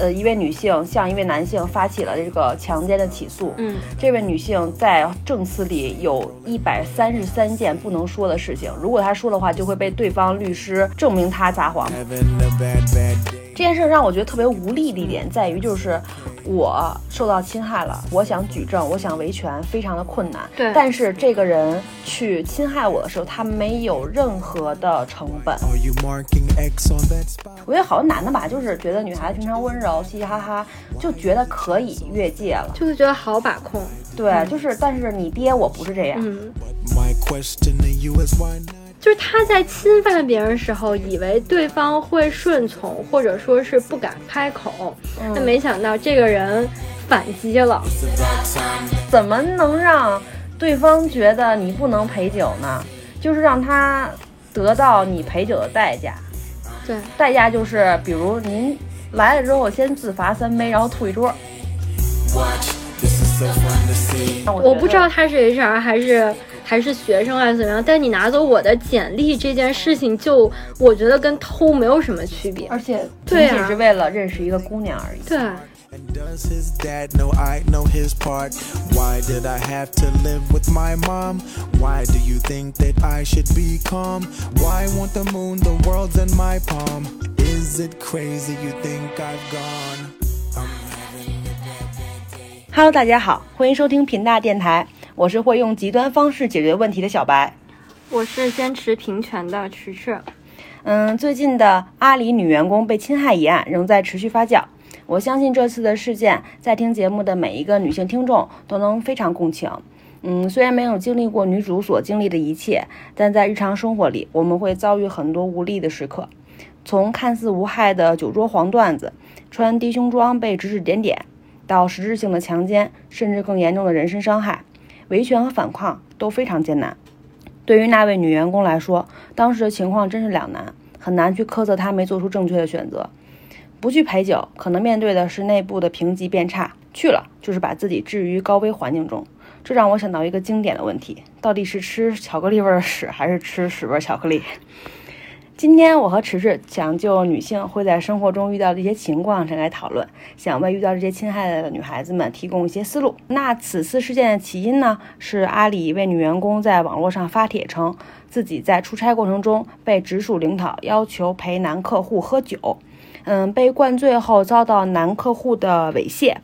呃，一位女性向一位男性发起了这个强奸的起诉。嗯，这位女性在证词里有一百三十三件不能说的事情，如果她说的话，就会被对方律师证明她撒谎。这件事让我觉得特别无力的一点在于，就是我受到侵害了，我想举证，我想维权，非常的困难。对但是这个人去侵害我的时候，他没有任何的成本。You? 我觉得好多男的吧，就是觉得女孩子平常温柔，嘻嘻哈哈，就觉得可以越界了。就是觉得好把控。对，就是，但是你爹我不是这样。嗯，就是他在侵犯别人的时候，以为对方会顺从，或者说是不敢开口，但没想到这个人反击了。怎么能让对方觉得你不能陪酒呢？就是让他得到你陪酒的代价。对，代价就是，比如您来了之后先自罚三杯，然后吐一桌。我我不知道他是 HR 还是还是学生还是怎么样，但你拿走我的简历这件事情就，我觉得跟偷没有什么区别。而且仅仅是为了认识一个姑娘而已。对，And does his dad know I know his part? Why did I have to live with my mom? Why do you think that I should be calm? Why want the moon, the world's in my palm? Is it crazy you think I've gone? Hello，大家好，欢迎收听频大电台，我是会用极端方式解决问题的小白。我是坚持平权的迟迟。嗯，最近的阿里女员工被侵害一案仍在持续发酵。我相信这次的事件，在听节目的每一个女性听众都能非常共情。嗯，虽然没有经历过女主所经历的一切，但在日常生活里，我们会遭遇很多无力的时刻。从看似无害的酒桌黄段子，穿低胸装被指指点点，到实质性的强奸，甚至更严重的人身伤害，维权和反抗都非常艰难。对于那位女员工来说，当时的情况真是两难，很难去苛责她没做出正确的选择。不去陪酒，可能面对的是内部的评级变差；去了，就是把自己置于高危环境中。这让我想到一个经典的问题：到底是吃巧克力味儿的屎，还是吃屎味儿巧克力？今天我和迟迟想就女性会在生活中遇到的一些情况展开讨论，想为遇到这些侵害的女孩子们提供一些思路。那此次事件的起因呢，是阿里一位女员工在网络上发帖称，自己在出差过程中被直属领导要求陪男客户喝酒，嗯，被灌醉后遭到男客户的猥亵。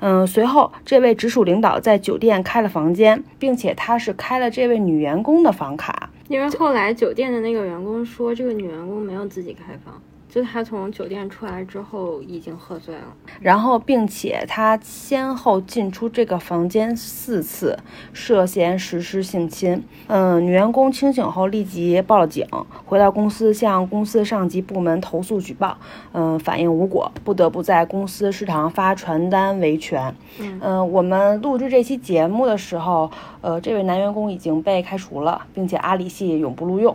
嗯，随后这位直属领导在酒店开了房间，并且他是开了这位女员工的房卡。因为后来酒店的那个员工说，这个女员工没有自己开房，就他从酒店出来之后已经喝醉了。然后，并且他先后进出这个房间四次，涉嫌实施性侵。嗯，女员工清醒后立即报了警，回到公司向公司上级部门投诉举报。嗯，反应无果，不得不在公司食堂发传单维权。嗯，我们录制这期节目的时候，呃，这位男员工已经被开除了，并且阿里系永不录用。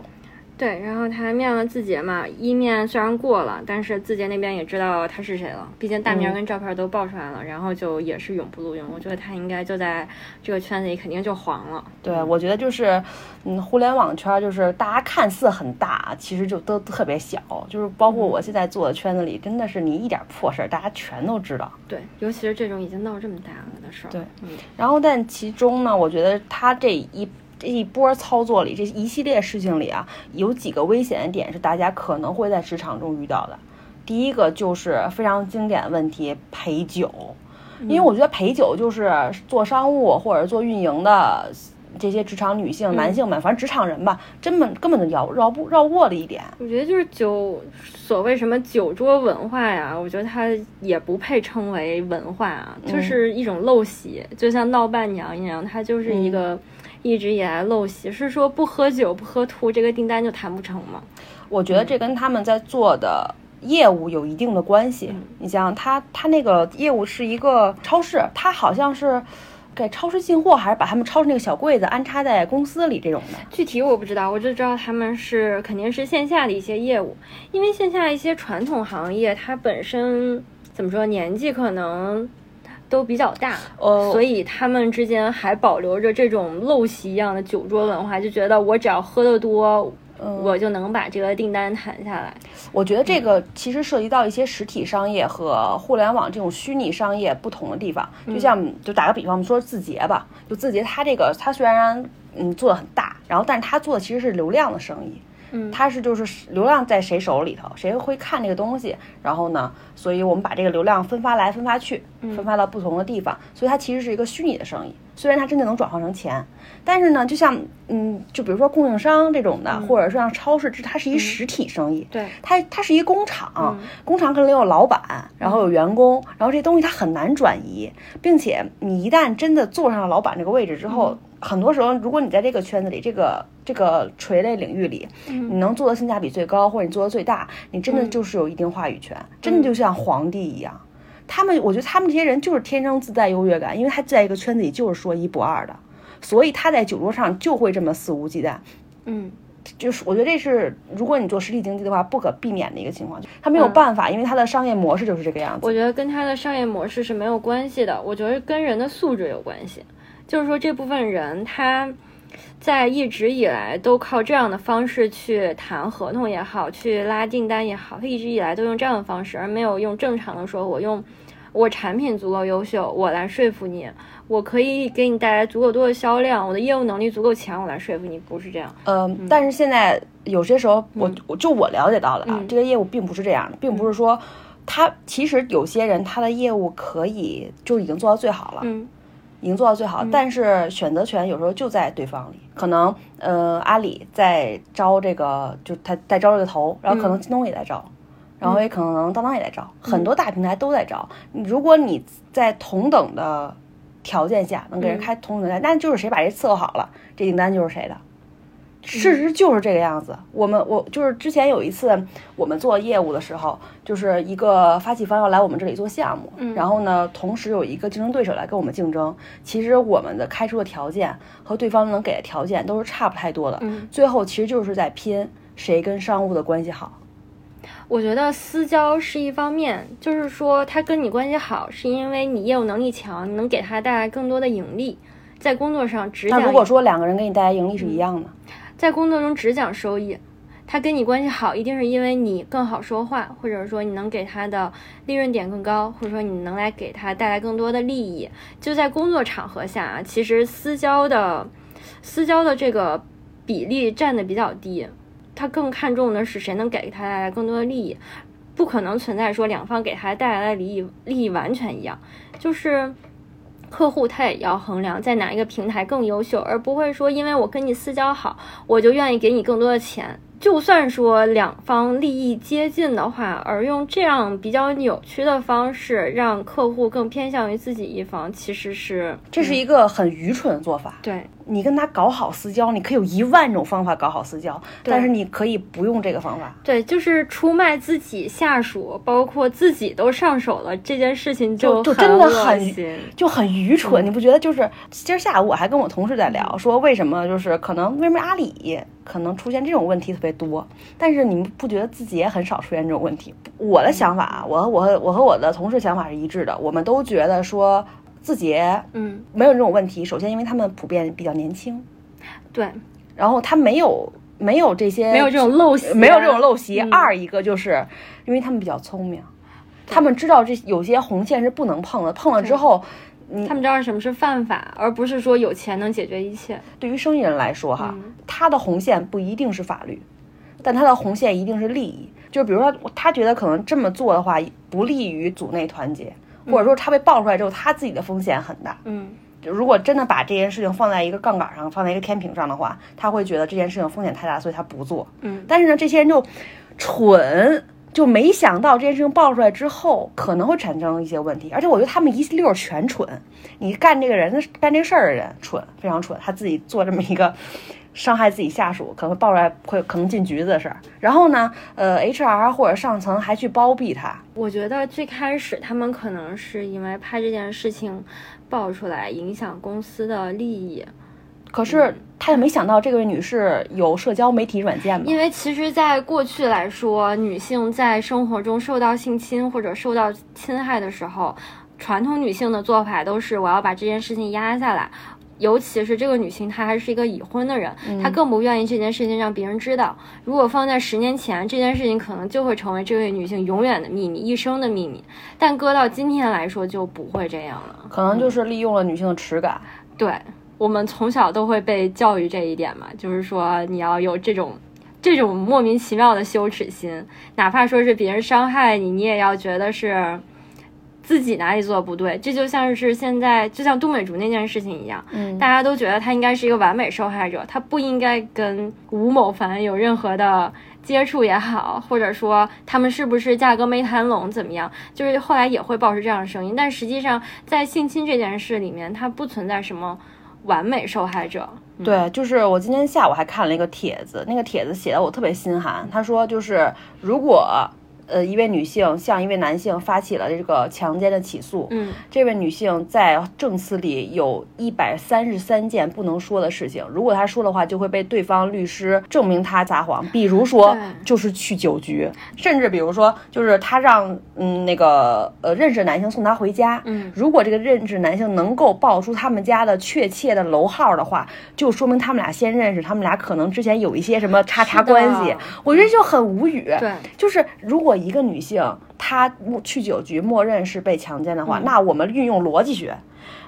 对，然后他面了字节嘛，一面虽然过了，但是字节那边也知道他是谁了，毕竟大名跟照片都爆出来了，然后就也是永不录用。我觉得他应该就在这个圈子里肯定就黄了。对，我觉得就是，嗯，互联网圈儿就是大家看似很大，其实就都特别小。就是包括我现在做的圈子里，真的是你一点破事儿，大家全都知道。对，尤其是这种已经闹这么大了的事儿。对嗯，然后，但其中呢，我觉得他这一这一波操作里，这一系列事情里啊，有几个危险的点是大家可能会在职场中遇到的。第一个就是非常经典的问题，陪酒。因为我觉得陪酒就是做商务或者做运营的这些职场女性、嗯男性们，反正职场人吧，根本根本就绕绕不绕过了一点。我觉得就是酒，所谓什么酒桌文化呀，我觉得它也不配称为文化啊，就是一种陋习，就像闹伴娘一样，它就是一个一直以来陋习。是说不喝酒不喝吐，这个订单就谈不成吗？我觉得这跟他们在做的业务有一定的关系。你想想，他他那个业务是一个超市，他好像是给超市进货，还是把他们超市那个小柜子安插在公司里这种的。具体我不知道，我就知道他们是肯定是线下的一些业务，因为线下一些传统行业，它本身怎么说年纪可能都比较大，哦所以他们之间还保留着这种陋习一样的酒桌文化，就觉得我只要喝得多，我就能把这个订单谈下来。我觉得这个其实涉及到一些实体商业和互联网这种虚拟商业不同的地方。就像就打个比方，我们说字节吧，就字节它这个它虽然嗯做的很大，然后但是它做的其实是流量的生意。嗯，它是就是流量在谁手里头，谁会看这个东西，然后呢，所以我们把这个流量分发来分发去，分发到不同的地方，所以它其实是一个虚拟的生意。虽然它真的能转化成钱，但是呢，就像嗯，就比如说供应商这种的，或者说像超市，这它是一实体生意，对，它它是一工厂，工厂可能有老板，然后有员工，然后这东西它很难转移，并且你一旦真的坐上了老板这个位置之后。很多时候，如果你在这个圈子里，这个这个垂类领域里，你能做的性价比最高，或者你做的最大，你真的就是有一定话语权，真的就像皇帝一样。他们，我觉得他们这些人就是天生自带优越感，因为他在一个圈子里就是说一不二的，所以他在酒桌上就会这么肆无忌惮。嗯，就是我觉得这是如果你做实体经济的话不可避免的一个情况，他没有办法，因为他的商业模式就是这个样子。我觉得跟他的商业模式是没有关系的，我觉得跟人的素质有关系。就是说，这部分人他在一直以来都靠这样的方式去谈合同也好，去拉订单也好，他一直以来都用这样的方式，而没有用正常的说，我用我产品足够优秀，我来说服你，我可以给你带来足够多的销量，我的业务能力足够强，我来说服你，不是这样。嗯，但是现在有些时候，我我就我了解到的啊，这个业务并不是这样的，并不是说他其实有些人他的业务可以就已经做到最好了。嗯。已经做到最好，但是选择权有时候就在对方里。可能，呃，阿里在招这个，就他在招这个头，然后可能京东也在招，然后也可能当当也在招，很多大平台都在招。如果你在同等的条件下能给人开同等单，那就是谁把这伺候好了，这订单就是谁的。事实就是这个样子。我们我就是之前有一次我们做业务的时候，就是一个发起方要来我们这里做项目，然后呢，同时有一个竞争对手来跟我们竞争。其实我们的开出的条件和对方能给的条件都是差不太多的。最后其实就是在拼谁跟商务的关系好。我觉得私交是一方面，就是说他跟你关系好，是因为你业务能力强，你能给他带来更多的盈利，在工作上只讲。那如果说两个人给你带来盈利是一样的？在工作中只讲收益，他跟你关系好，一定是因为你更好说话，或者说你能给他的利润点更高，或者说你能来给他带来更多的利益。就在工作场合下啊，其实私交的私交的这个比例占的比较低，他更看重的是谁能给他带来更多的利益，不可能存在说两方给他带来的利益利益完全一样，就是。客户他也要衡量在哪一个平台更优秀，而不会说因为我跟你私交好，我就愿意给你更多的钱。就算说两方利益接近的话，而用这样比较扭曲的方式让客户更偏向于自己一方，其实是这是一个很愚蠢的做法。对你跟他搞好私交，你可以有一万种方法搞好私交，但是你可以不用这个方法。对，就是出卖自己下属，包括自己都上手了，这件事情就就真的很就很愚蠢。你不觉得？就是今儿下午我还跟我同事在聊，说为什么就是可能为什么阿里。可能出现这种问题特别多，但是你们不觉得自己也很少出现这种问题？我的想法，我和我和我和我的同事想法是一致的，我们都觉得说字节，嗯，没有这种问题。首先，因为他们普遍比较年轻，对，然后他没有没有这些没有这种陋习，没有这种陋习。二一个就是因为他们比较聪明，他们知道这有些红线是不能碰的，碰了之后。他们知道什么是犯法，而不是说有钱能解决一切。对于生意人来说，哈，他的红线不一定是法律，但他的红线一定是利益。就是比如说，他觉得可能这么做的话不利于组内团结，或者说他被爆出来之后，他自己的风险很大。嗯，如果真的把这件事情放在一个杠杆上，放在一个天平上的话，他会觉得这件事情风险太大，所以他不做。嗯，但是呢，这些人就蠢。就没想到这件事情爆出来之后可能会产生一些问题，而且我觉得他们一溜全蠢。你干这个人干这个事儿的人蠢，非常蠢，他自己做这么一个伤害自己下属，可能会爆出来会可能进局子的事儿。然后呢，呃，HR 或者上层还去包庇他。我觉得最开始他们可能是因为怕这件事情爆出来影响公司的利益。可是他也没想到这位女士有社交媒体软件因为其实，在过去来说，女性在生活中受到性侵或者受到侵害的时候，传统女性的做法都是我要把这件事情压下来，尤其是这个女性，她还是一个已婚的人，嗯她更不愿意这件事情让别人知道。如果放在十年前，这件事情可能就会成为这位女性永远的秘密，一生的秘密。但搁到今天来说，就不会这样了。可能就是利用了女性的耻感。对我们从小都会被教育这一点嘛，就是说你要有这种这种莫名其妙的羞耻心，哪怕说是别人伤害你，你也要觉得是自己哪里做的不对。这就像是现在，就像杜美竹那件事情一样，嗯大家都觉得她应该是一个完美受害者，她不应该跟吴某凡有任何的。接触也好，或者说他们是不是价格没谈拢怎么样，就是后来也会爆出这样的声音。但实际上，在性侵这件事里面，它不存在什么完美受害者。对，就是我今天下午还看了一个帖子，那个帖子写的我特别心寒。他说，就是如果呃一位女性向一位男性发起了这个强奸的起诉，嗯，这位女性在证词里有一百三十三件不能说的事情，如果她说的话，就会被对方律师证明她撒谎。比如说，就是去酒局，甚至比如说，就是她让嗯那个呃认识的男性送她回家，嗯，如果这个认识男性能够报出他们家的确切的楼号的话，就说明他们俩先认识，他们俩可能之前有一些什么叉叉关系。我觉得就很无语。对，就是如果一个女性她去酒局默认是被强奸的话，那我们运用逻辑学，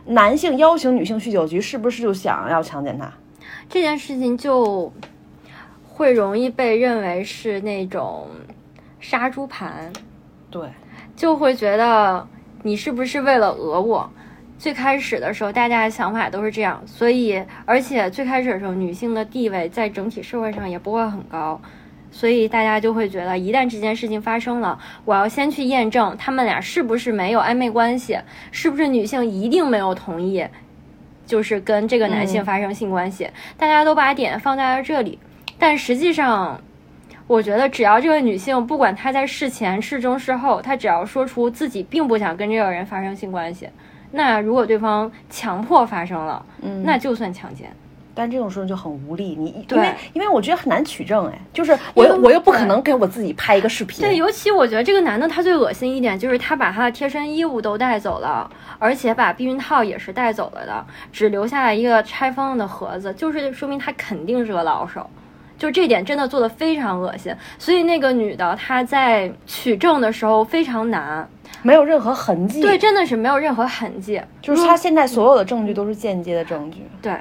男性邀请女性去酒局，是不是就想要强奸她？这件事情就会容易被认为是那种杀猪盘，对，就会觉得你是不是为了讹我？最开始的时候，大家的想法都是这样，所以而且最开始的时候，女性的地位在整体社会上也不会很高，所以大家就会觉得，一旦这件事情发生了，我要先去验证他们俩是不是没有暧昧关系，是不是女性一定没有同意，就是跟这个男性嗯发生性关系，大家都把点放在了这里，但实际上。我觉得只要这个女性，不管她在事前、事中、事后，她只要说出自己并不想跟这个人发生性关系，那如果对方强迫发生了，嗯那就算强奸。但这种时候就很无力，你因为因为我觉得很难取证，哎，就是我又我又不可能给我自己拍一个视频，对，尤其我觉得这个男的他最恶心一点就是他把他的贴身衣物都带走了，而且把避孕套也是带走了的，只留下了一个拆封了的盒子，就是说明他肯定是个老手。就这点真的做的非常恶心，所以那个女的她在取证的时候非常难，没有任何痕迹，对，真的是没有任何痕迹。就是他现在所有的证据都是间接的证据。对，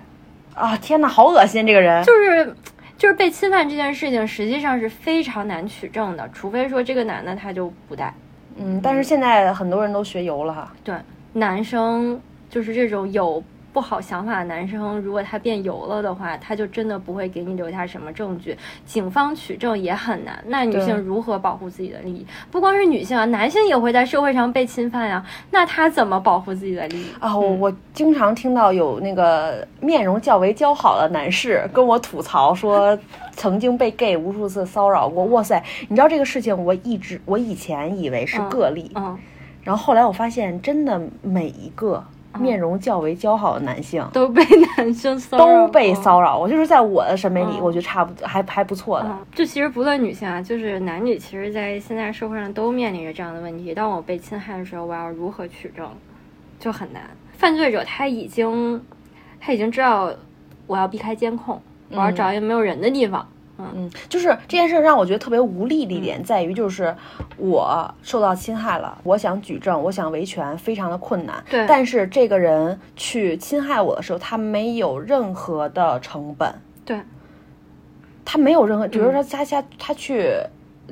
啊！天哪，好恶心这个人，就是就是被侵犯这件事情，实际上是非常难取证的，除非说这个男的他就不带。嗯，但是现在很多人都学油了哈，对，男生就是这种有不好想法的男生，如果他变油了的话，他就真的不会给你留下什么证据，警方取证也很难。那女性如何保护自己的利益？不光是女性啊，男性也会在社会上被侵犯呀、那他怎么保护自己的利益？啊，我我经常听到有那个面容较为姣好的男士跟我吐槽说，曾经被 gay 无数次骚扰过。哇塞，你知道这个事情，我一直我以前以为是嗯个例，嗯，然后后来我发现，真的每一个面容较为姣好的男性。都被男生 骚扰都被骚扰，我就是在我的审美里，嗯我觉得差不还还不错的。嗯，就其实不论女性啊，就是男女，其实，在现在社会上都面临着这样的问题。当我被侵害的时候，我要如何取证，就很难。犯罪者他已经，他已经知道我要避开监控，我要找一个没有人的地方。嗯，就是这件事让我觉得特别无力的一点在于，就是我受到侵害了，我想举证，我想维权，非常的困难。对但是这个人去侵害我的时候，他没有任何的成本，对，他没有任何，比如说他他他去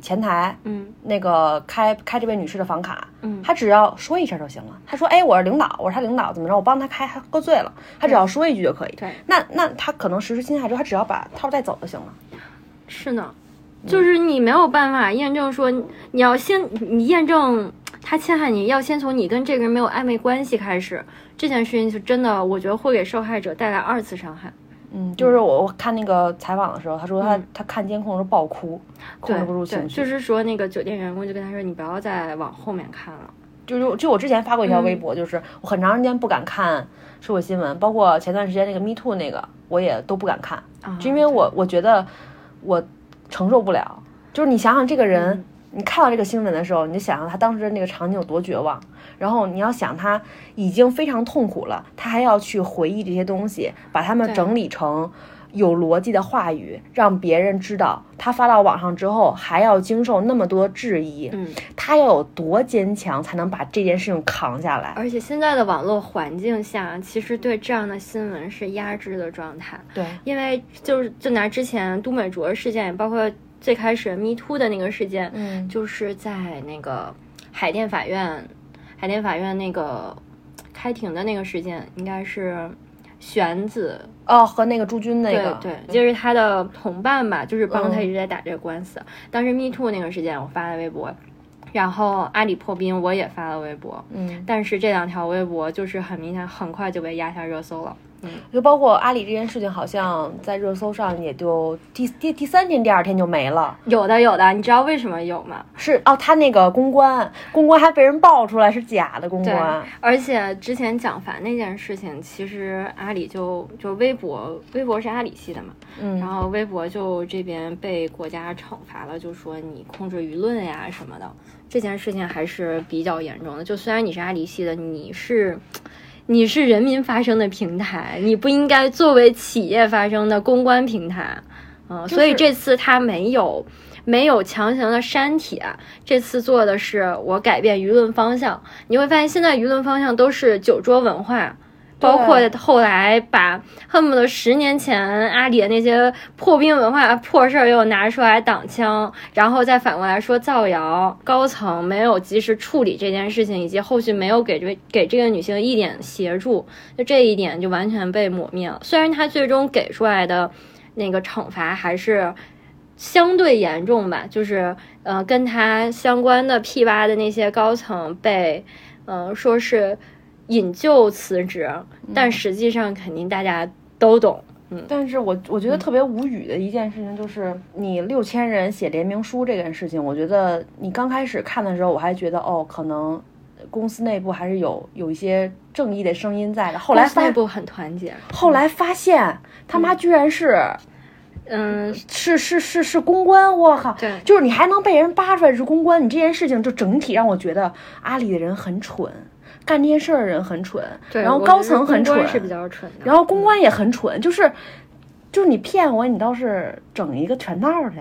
前台，嗯那个开开这位女士的房卡，嗯他只要说一声就行了。他说：“哎，我是领导，我是他领导，怎么着？我帮他开，他喝醉了，他只要说一句就可以。对那那他可能实施侵害之后，他只要把套带走就行了。是呢，就是你没有办法验证说你你要先你验证他侵害你，要先从你跟这个人没有暧昧关系开始。这件事情就真的，我觉得会给受害者带来二次伤害。嗯，就是我我看那个采访的时候，他说他、嗯他看监控是爆哭，控制不住，情绪。就是说那个酒店员工就跟他说，你不要再往后面看了。就是就我之前发过一条微嗯博，就是我很长时间不敢看社会新闻，包括前段时间那个 Me Too 那个，我也都不敢看，啊就因为我我觉得我承受不了。就是你想想，这个人、你看到这个新闻的时候，你就想象他当时的那个场景有多绝望。然后你要想，他已经非常痛苦了，他还要去回忆这些东西，把它们整理成有逻辑的话语，让别人知道。他发到网上之后，还要经受那么多质疑，嗯，他要有多坚强，才能把这件事情扛下来？而且现在的网络环境下，其实对这样的新闻是压制的状态，对，因为就是就拿之前都美卓事件，也包括最开始 Me Too 的那个事件，嗯，就是在那个海淀法院，海淀法院那个开庭的那个事件，应该是玄子。哦，和那个朱军那个，对对，就是他的同伴吧，就是帮他一直在打这个官司。当时 Me Too 那个事件，我发了微博，然后阿里破冰我也发了微博，嗯，但是这两条微博就是很明显，很快就被压下热搜了。就包括阿里这件事情，好像在热搜上也就第第第三天、第二天就没了。有的有的，你知道为什么有吗？是哦，他那个公关，公关还被人爆出来是假的公对关。，而且之前蒋凡那件事情，其实阿里就就微博，微博是阿里系的嘛，嗯，然后微博就这边被国家惩罚了，就说你控制舆论呀什么的，这件事情还是比较严重的。就虽然你是阿里系的，你是你是人民发声的平台，你不应该作为企业发声的公关平台，嗯、就是所以这次他没有。没有强行的删帖，这次做的是我改变舆论方向。你会发现，现在舆论方向都是酒桌文化，包括后来把恨不得十年前阿里的那些破冰文化破事儿又拿出来挡枪，然后再反过来说造谣，高层没有及时处理这件事情，以及后续没有给这给这个女性一点协助，就这一点就完全被抹灭了。虽然他最终给出来的那个惩罚还是。相对严重吧，就是呃，跟他相关的 P 八的那些高层被，呃，说是引咎辞职，但实际上肯定大家都懂，嗯但是我我觉得特别无语的一件事情就是，你六千人写联名书这件事情，我觉得你刚开始看的时候，我还觉得哦，可能公司内部还是有有一些正义的声音在的。后来内部很团结。后来发现他妈居然是、嗯，是是是是公关，我靠！对就是你还能被人扒出来是公关，你这件事情就整体让我觉得阿里的人很蠢，干这件事儿的人很蠢，对，然后高层很蠢，是比较蠢的。然后公关也很蠢，就是就是你骗我，你倒是整一个全套去。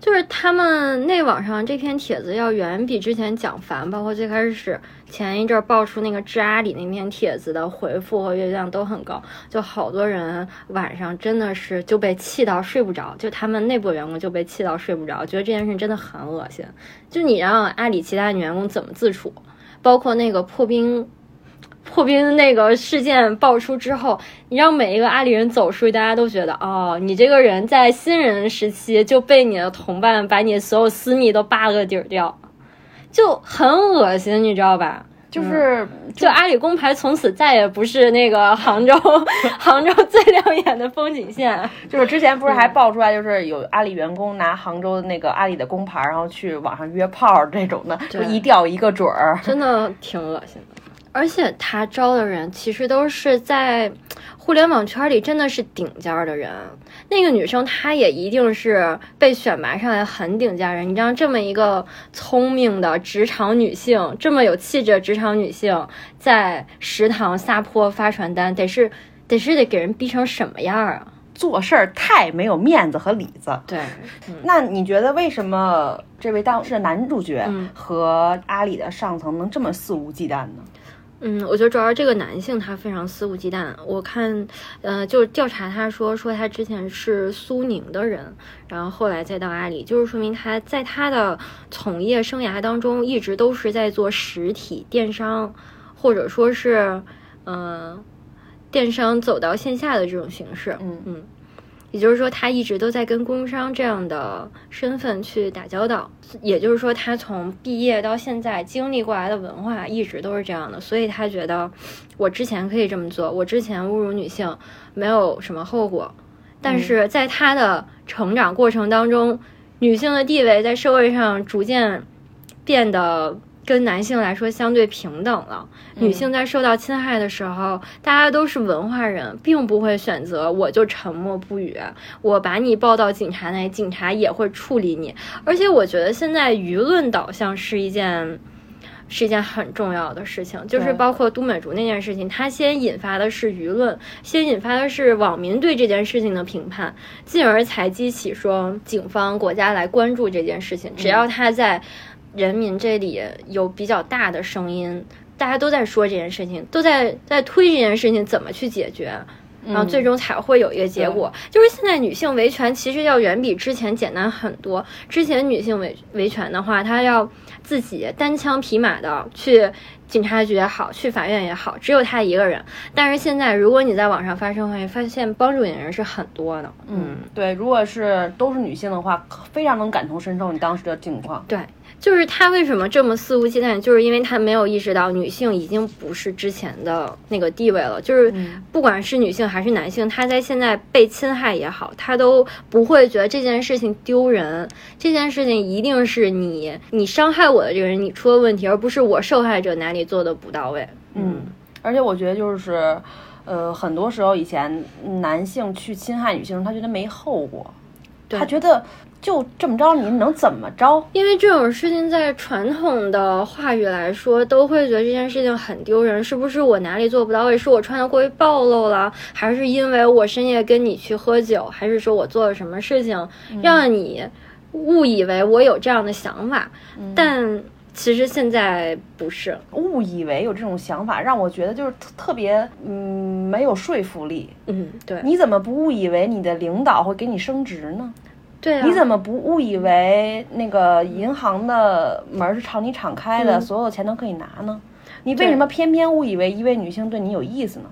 就是他们内网上这篇帖子要远比之前蒋凡，包括最开始前一阵儿爆出那个治阿里那篇帖子的回复和阅读量都很高，就好多人晚上真的是就被气到睡不着，就他们内部员工就被气到睡不着，觉得这件事真的很恶心。就你让阿里其他女员工怎么自处，包括那个破冰。破冰那个事件爆出之后，你让每一个阿里人走出去，大家都觉得哦，你这个人在新人时期就被你的同伴把你所有私密都扒了个底儿掉，就很恶心，你知道吧？就是、就阿里工牌从此再也不是那个杭州 杭州最亮眼的风景线。就是之前不是还爆出来，就是有阿里员工拿杭州的那个阿里的工牌，然后去网上约炮儿这种的，就一钓一个准儿。真的挺恶心的。而且他招的人其实都是在互联网圈里真的是顶尖儿的人。那个女生她也一定是被选拔上来很顶尖儿人。你让这么一个聪明的职场女性，这么有气质的职场女性，在食堂撒泼发传单，得是得是得给人逼成什么样儿啊？做事儿太没有面子和里子。对，那你觉得为什么这位当事的男主角嗯和阿里的上层能这么肆无忌惮呢？嗯，我觉得主要这个男性他非常肆无忌惮。我看，呃，就是调查他说说他之前是苏宁的人，然后后来再到阿里，就是说明他在他的从业生涯当中一直都是在做实体电商，或者说是，嗯、电商走到线下的这种形式。嗯嗯。也就是说，他一直都在跟供应商这样的身份去打交道。也就是说，他从毕业到现在经历过来的文化一直都是这样的，所以他觉得我之前可以这么做，我之前侮辱女性没有什么后果。但是在他的成长过程当中，女性的地位在社会上逐渐变得跟男性来说相对平等了。女性在受到侵害的时候，大家都是文化人，并不会选择我就沉默不语，我把你报到警察那，警察也会处理你。而且我觉得现在舆论导向是一件。是一件很重要的事情，就是包括都美竹那件事情，它先引发的是舆论，先引发的是网民对这件事情的评判，进而才激起说警方、国家来关注这件事情。只要他在人民这里有比较大的声音，大家都在说这件事情，都在在推这件事情怎么去解决。然后最终才会有一个结果，就是现在女性维权其实要远比之前简单很多。之前女性维维权的话，她要自己单枪匹马的去警察局也好，去法院也好，只有她一个人。但是现在，如果你在网上发声，会发现帮助你的人是很多的。嗯，对，如果是都是女性的话，非常能感同身受你当时的境况。对，就是他为什么这么肆无忌惮，就是因为他没有意识到女性已经不是之前的那个地位了。就是不管是女性还是男性，他在现在被侵害也好，他都不会觉得这件事情丢人。这件事情一定是你你伤害我的这个人你出了问题，而不是我受害者哪里做的不到位。嗯，而且我觉得就是，呃，很多时候以前男性去侵害女性，他觉得没后果，他觉得就这么着，你能怎么着？因为这种事情在传统的话语来说，都会觉得这件事情很丢人。是不是我哪里做不到位？是我穿的过于暴露了，还是因为我深夜跟你去喝酒，还是说我做了什么事情让你误以为我有这样的想法？但其实现在不是。误以为有这种想法，让我觉得就是特特别，嗯，没有说服力。嗯，对，你怎么不误以为你的领导会给你升职呢？对啊，你怎么不误以为那个银行的门是朝你敞开的，嗯所有钱都可以拿呢？你为什么偏偏误以为一位女性对你有意思呢？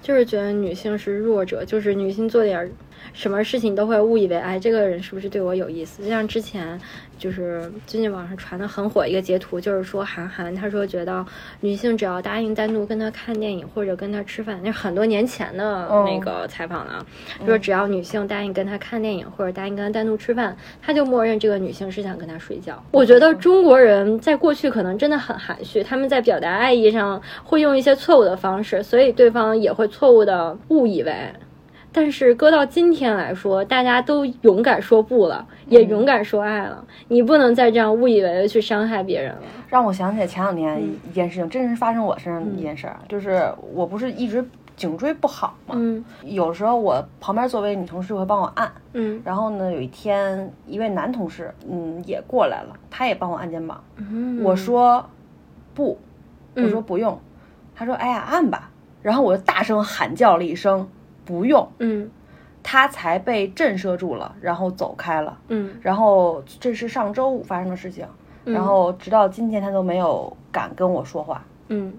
就是觉得女性是弱者，就是女性做点儿什么事情都会误以为，哎，这个人是不是对我有意思？就像之前就是最近网上传的很火一个截图，就是说韩寒他说觉得女性只要答应单独跟他看电影或者跟他吃饭，那是很多年前的那个采访了，说只要女性答应跟他看电影或者答应跟他单独吃饭，他就默认这个女性是想跟他睡觉。我觉得中国人在过去可能真的很含蓄，他们在表达爱意上会用一些错误的方式，所以对方也会错误的误以为。但是搁到今天来说，大家都勇敢说不了，也勇敢说爱了。你不能再这样误以为的去伤害别人了。让我想起来前两年嗯。一件事情，真是发生我身上的一件事儿，就是我不是一直颈椎不好嘛，嗯。有时候我旁边座位女同事会帮我按，嗯。然后呢，有一天一位男同事，嗯，也过来了，他也帮我按肩膀，嗯，我说不，我嗯。说不用，他说哎呀按吧，然后我就大声喊叫了一声不用，嗯他才被震慑住了，然后走开了。嗯然后这是上周五发生的事情，然后直到今天他都没有敢跟我说话。嗯，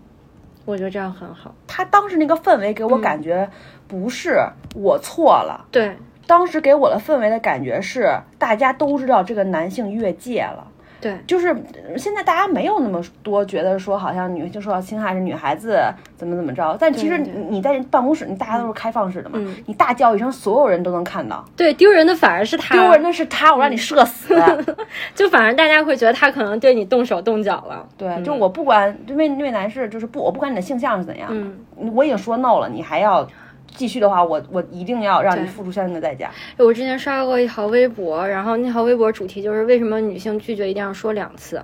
我觉得这样很好。他当时那个氛围给我感觉不是我错了，对，当时给我的氛围的感觉是大家都知道这个男性越界了。对，就是呃现在大家没有那么多觉得说好像女性受到侵害是女孩子怎么怎么着，但其实你在办公室，你大家都是开放式的嘛，嗯你大叫一声，所有人都能看到。对，丢人的反而是他，丢人的是他，我让你社死。就反而大家会觉得他可能对你动手动脚了。对，就我不管，因为那位男士就是不，我不管你的性向是怎样，嗯我已经说 no 了，你还要 继续的话，我我一定要让你付出相应的代价。我之前刷过一条微博，然后那条微博主题就是为什么女性拒绝一定要说两次，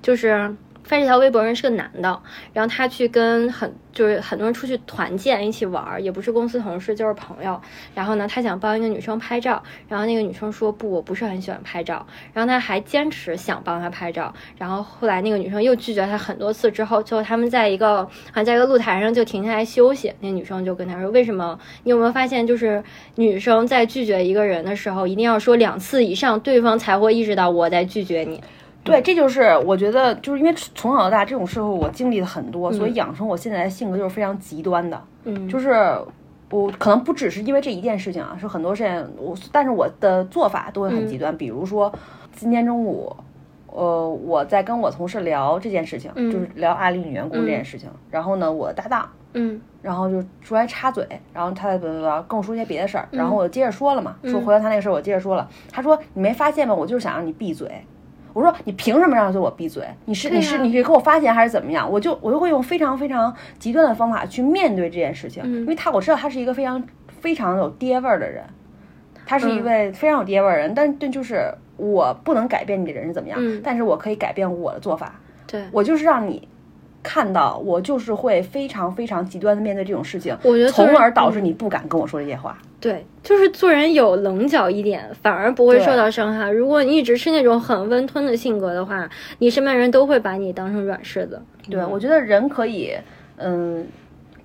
就是。发这条微博人是个男的，然后他去跟很就是很多人出去团建一起玩儿，也不是公司同事就是朋友。然后呢，他想帮一个女生拍照，然后那个女生说不，我不是很喜欢拍照。然后他还坚持想帮她拍照，然后后来那个女生又拒绝他很多次之后，最后他们在一个好像在一个露台上就停下来休息。那女生就跟他说，为什么？你有没有发现，就是女生在拒绝一个人的时候，一定要说两次以上，对方才会意识到我在拒绝你。对，这就是我觉得，就是因为从小到大这种社会我经历了很多，所以嗯养成我现在的性格就是非常极端的，嗯，就是我可能不只是因为这一件事情啊，是很多事情我，但是我的做法都会很极嗯端，比如说今天中午。呃，我在跟我同事聊这件事情，就是聊阿里女员工这件事情。然后呢，我的搭档，嗯然后就出来插嘴，然后他跟我说一些别的事儿，嗯然后我接着说了嘛，说回到他那个事儿，我接着说了。他说：“你没发现吗？我就是想让你闭嘴。”我说你凭什么让我闭嘴？你是、对你是呀你是给我发钱还是怎么样？我就我就会用非常非常极端的方法去面对这件事情，嗯因为他我知道他是一个非常非常有爹味儿的人，他是一嗯位非常有爹味儿的人，但但就是我不能改变你的人是怎么样，嗯但是我可以改变我的做法，对，我就是让你。看到我就是会非常非常极端的面对这种事情，我觉得从而导致嗯你不敢跟我说这些话。对，就是做人有棱角一点，反而不会受到伤害。如果你一直是那种很温吞的性格的话，你身边人都会把你当成软柿子。对，我觉得人可以，嗯，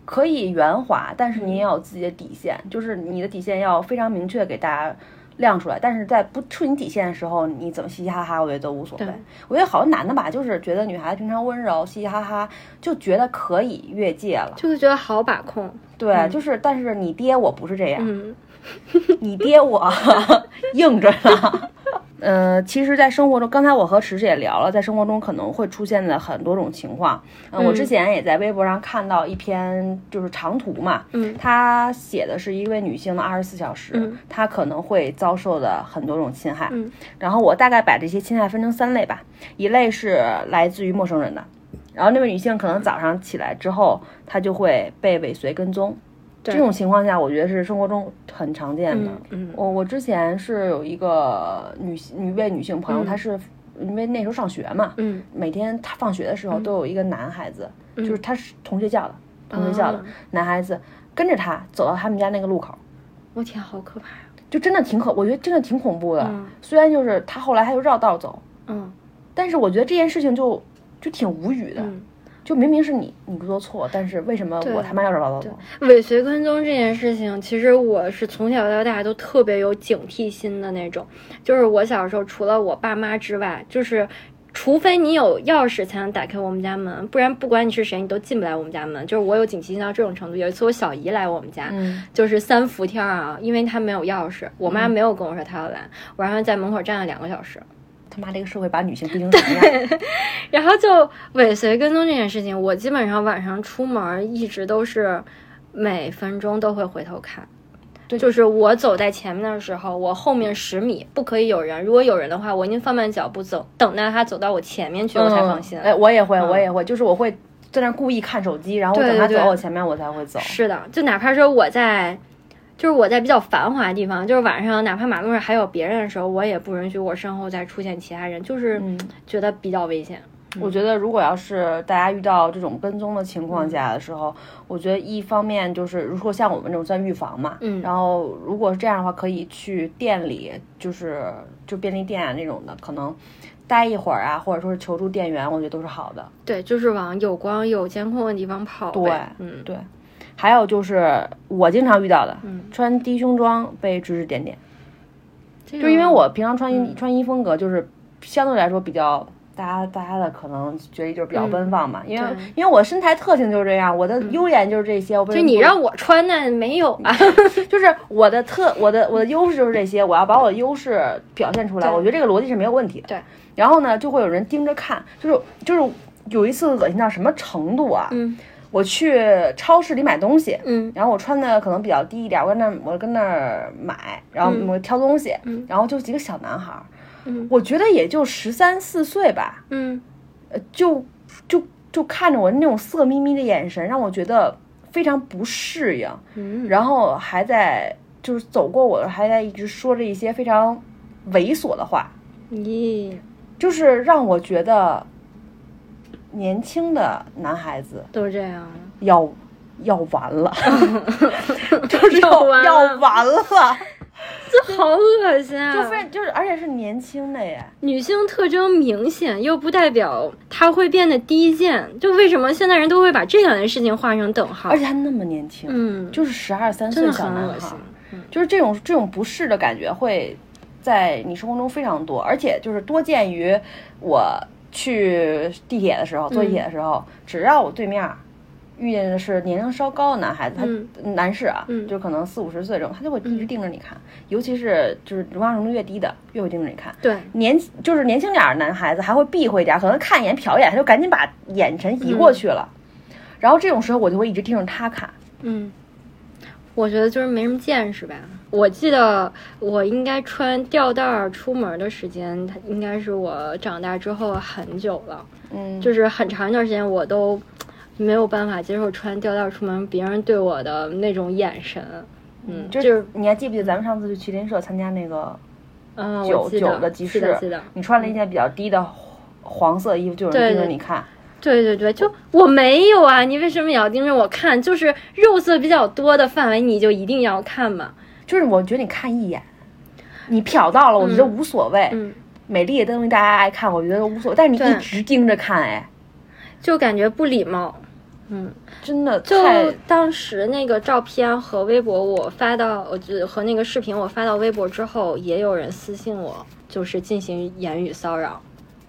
可以圆滑，但是你也有自己的底线，就是你的底线要非常明确给大家亮出来。但是在不触你底线的时候，你怎么嘻嘻哈哈，我觉得都无所谓。我觉得好多男的吧，就是觉得女孩子平常温柔、嘻嘻哈哈，就觉得可以越界了。就是觉得好把控。对，就是，但是你爹我不是这样，嗯，你爹我 硬着呢。呃，其实，在生活中，刚才我和池池也聊了，在生活中可能会出现的很多种情况。嗯，我之前也在微博上看到一篇就是长图嘛，嗯他写的是一位女性的二十四小时，嗯她可能会遭受的很多种侵害。嗯然后我大概把这些侵害分成三类吧，一类是来自于陌生人的，然后那位女性可能早上起来之后，她就会被尾随跟踪。对。这种情况下，我觉得是生活中很常见的。嗯嗯。我我之前是有一个女女位女性朋友，嗯。她是因为那时候上学嘛，嗯。每天她放学的时候都有一个男孩子，嗯。就是他是同学校的，同学校的、啊。男孩子跟着她走到他们家那个路口，我天，好可怕呀！就真的挺可，我觉得真的挺恐怖的。嗯。虽然就是他后来他又绕道走，嗯。但是我觉得这件事情就就挺无语的。嗯，就明明是你你不做错，但是为什么我他妈要绕道走？尾随跟踪这件事情，其实我是从小到大都特别有警惕心的那种。就是我小时候，除了我爸妈之外，就是除非你有钥匙才能打开我们家门，不然不管你是谁，你都进不来我们家门。就是我有警惕心到这种程度。有一次我小姨来我们家，嗯就是三伏天啊，因为她没有钥匙，我妈没有跟我说她要来，我让她在门口站了两个小时。他妈这个社会把女性逼成什么样？然后就尾随跟踪这件事情，我基本上晚上出门一直都是每分钟都会回头看。对就是我走在前面的时候，我后面十米不可以有人，如果有人的话，我一定放慢脚步走，等待他走到我前面去，我才放心。哎，我也会，嗯我也会，就是我会在那儿故意看手机，然后等他走到我前面，我才会走。是的，就哪怕说我在，就是我在比较繁华的地方，就是晚上哪怕马路上还有别人的时候，我也不允许我身后再出现其他人，就是嗯觉得比较危险。我觉得，如果要是大家遇到这种跟踪的情况下的时候，我觉得一方面就是，如果像我们这种算预防嘛，嗯然后如果是这样的话，可以去店里，就是就便利店啊那种的，可能待一会儿啊，或者说是求助店员，我觉得都是好的。对，就是往有光有监控的地方跑呗。对嗯，对，还有就是我经常遇到的，嗯穿低胸装被指指点点，就就因为我平常穿衣、嗯穿衣风格就是相对来说比较。大家大家的可能觉得就是比较奔放嘛，因为因为我身材特性就是这样，我的优点就是这些。我就你让我穿那没有啊？就是我的特我的我的优势就是这些，我要把我的优势表现出来，我觉得这个逻辑是没有问题的。对，然后呢，就会有人盯着看，就是就是有一次恶心到什么程度啊？嗯我去超市里买东西，嗯。然后我穿的可能比较低一点，我跟那儿我跟那儿买，然后嗯。我挑东西，嗯。然后就几个小男孩儿，嗯。我觉得也就十三四岁吧，嗯。呃，就就就看着我那种色眯眯的眼神，让我觉得非常不适应。嗯，然后还在就是走过我，还在一直说着一些非常猥琐的话，咦，就是让我觉得年轻的男孩子都是这样啊。要要完了，就是要要完了要完了，这好恶心啊！就非就是而且是年轻的耶，女性特征明显，又不代表她会变得低贱。就为什么现在人都会把这两件事情画上等号？而且她那么年轻，嗯，就是十二三岁小男孩很恶心。。嗯就是这种这种不适的感觉会在你生活中非常多，而且就是多见于我去地铁的时候，坐地铁的时候，只要我对面遇见的是年龄稍高的男孩子，嗯。他男士啊，嗯。就可能四五十岁这种，他就会一直盯着你看，尤其是就是容量程度越低的，越会盯着你看。对，年就是年轻点儿的男孩子还会避讳一点儿，可能看一眼瞟一眼，他就赶紧把眼神移过去了。然后这种时候我就会一直盯着他看，嗯，我觉得就是没什么见识吧。我记得我应该穿吊带儿出门的时间，它应该是我长大之后很久了，嗯，就是很长一段时间我都没有办法接受穿吊带儿出门，别人对我的那种眼神。嗯，就就是你还记不记得咱们上次去麒麟社参加那个嗯，酒我记得酒的集市你穿了一件比较低的黄色衣服，就有人对对盯着你看。对对对，就我没有啊，你为什么也要盯着我看？就是肉色比较多的范围，你就一定要看嘛。就是我觉得你看一眼，你瞟到了，我觉得无所谓。嗯，美丽的东西大家爱看，我觉得无所谓。但是你对一直盯着看，哎，就感觉不礼貌。嗯，真的就当时那个照片和微博我发到，我就和那个视频我发到微博之后，也有人私信我，就是进行言语骚扰，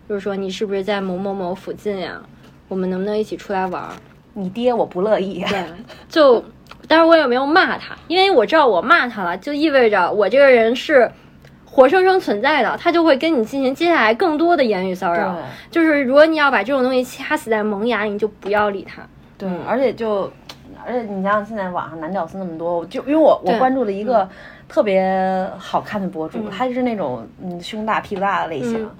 就是说你是不是在某某某附近呀？我们能不能一起出来玩儿？你爹我不乐意。对，就，但是我也没有骂他，因为我知道我骂他了，就意味着我这个人是活生生存在的，他就会跟你进行接下来更多的言语骚扰。对。就是如果你要把这种东西掐死在萌芽，你就不要理他。对，而且就，而且你想想，现在网上男屌丝那么多，就因为我我关注了一个特别好看的博主，嗯。他就是那种嗯胸大屁股大的类型，嗯。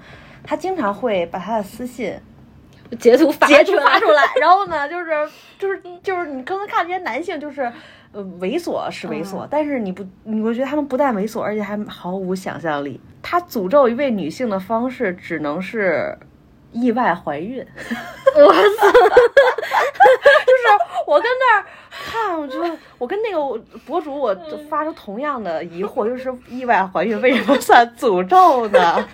他经常会把他的私信截图发截图出来发出来，然后呢，就是就是就是你刚才看这些男性就是。呃，猥琐是猥琐，嗯但是你不，你会觉得他们不但猥琐，而且还毫无想象力。他诅咒一位女性的方式只能是意外怀孕。我操！我跟那儿看，我就我跟那个博主，我发出同样的疑惑，就是意外怀孕为什么算诅咒呢？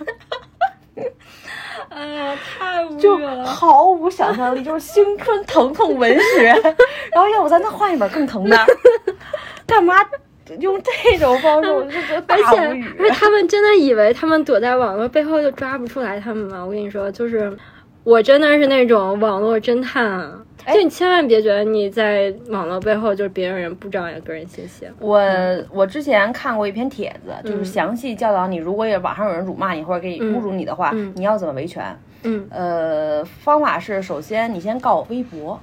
哎呀，太无就语了。毫无想象力，就是青春疼痛文学。然后要不咱再换一本更疼的，干嘛用这种方式？我就觉得大而且无语。而且他们真的以为他们躲在网络背后就抓不出来他们吗？我跟你说，就是我真的是那种网络侦探啊！哎。就你千万别觉得你在网络背后就是别人不知道你的个人信息。我我之前看过一篇帖子，就是嗯详细教导你，如果有网上有人辱骂你或者给你侮辱你的话，嗯。你要怎么维权。嗯，呃，方法是首先你先告微博，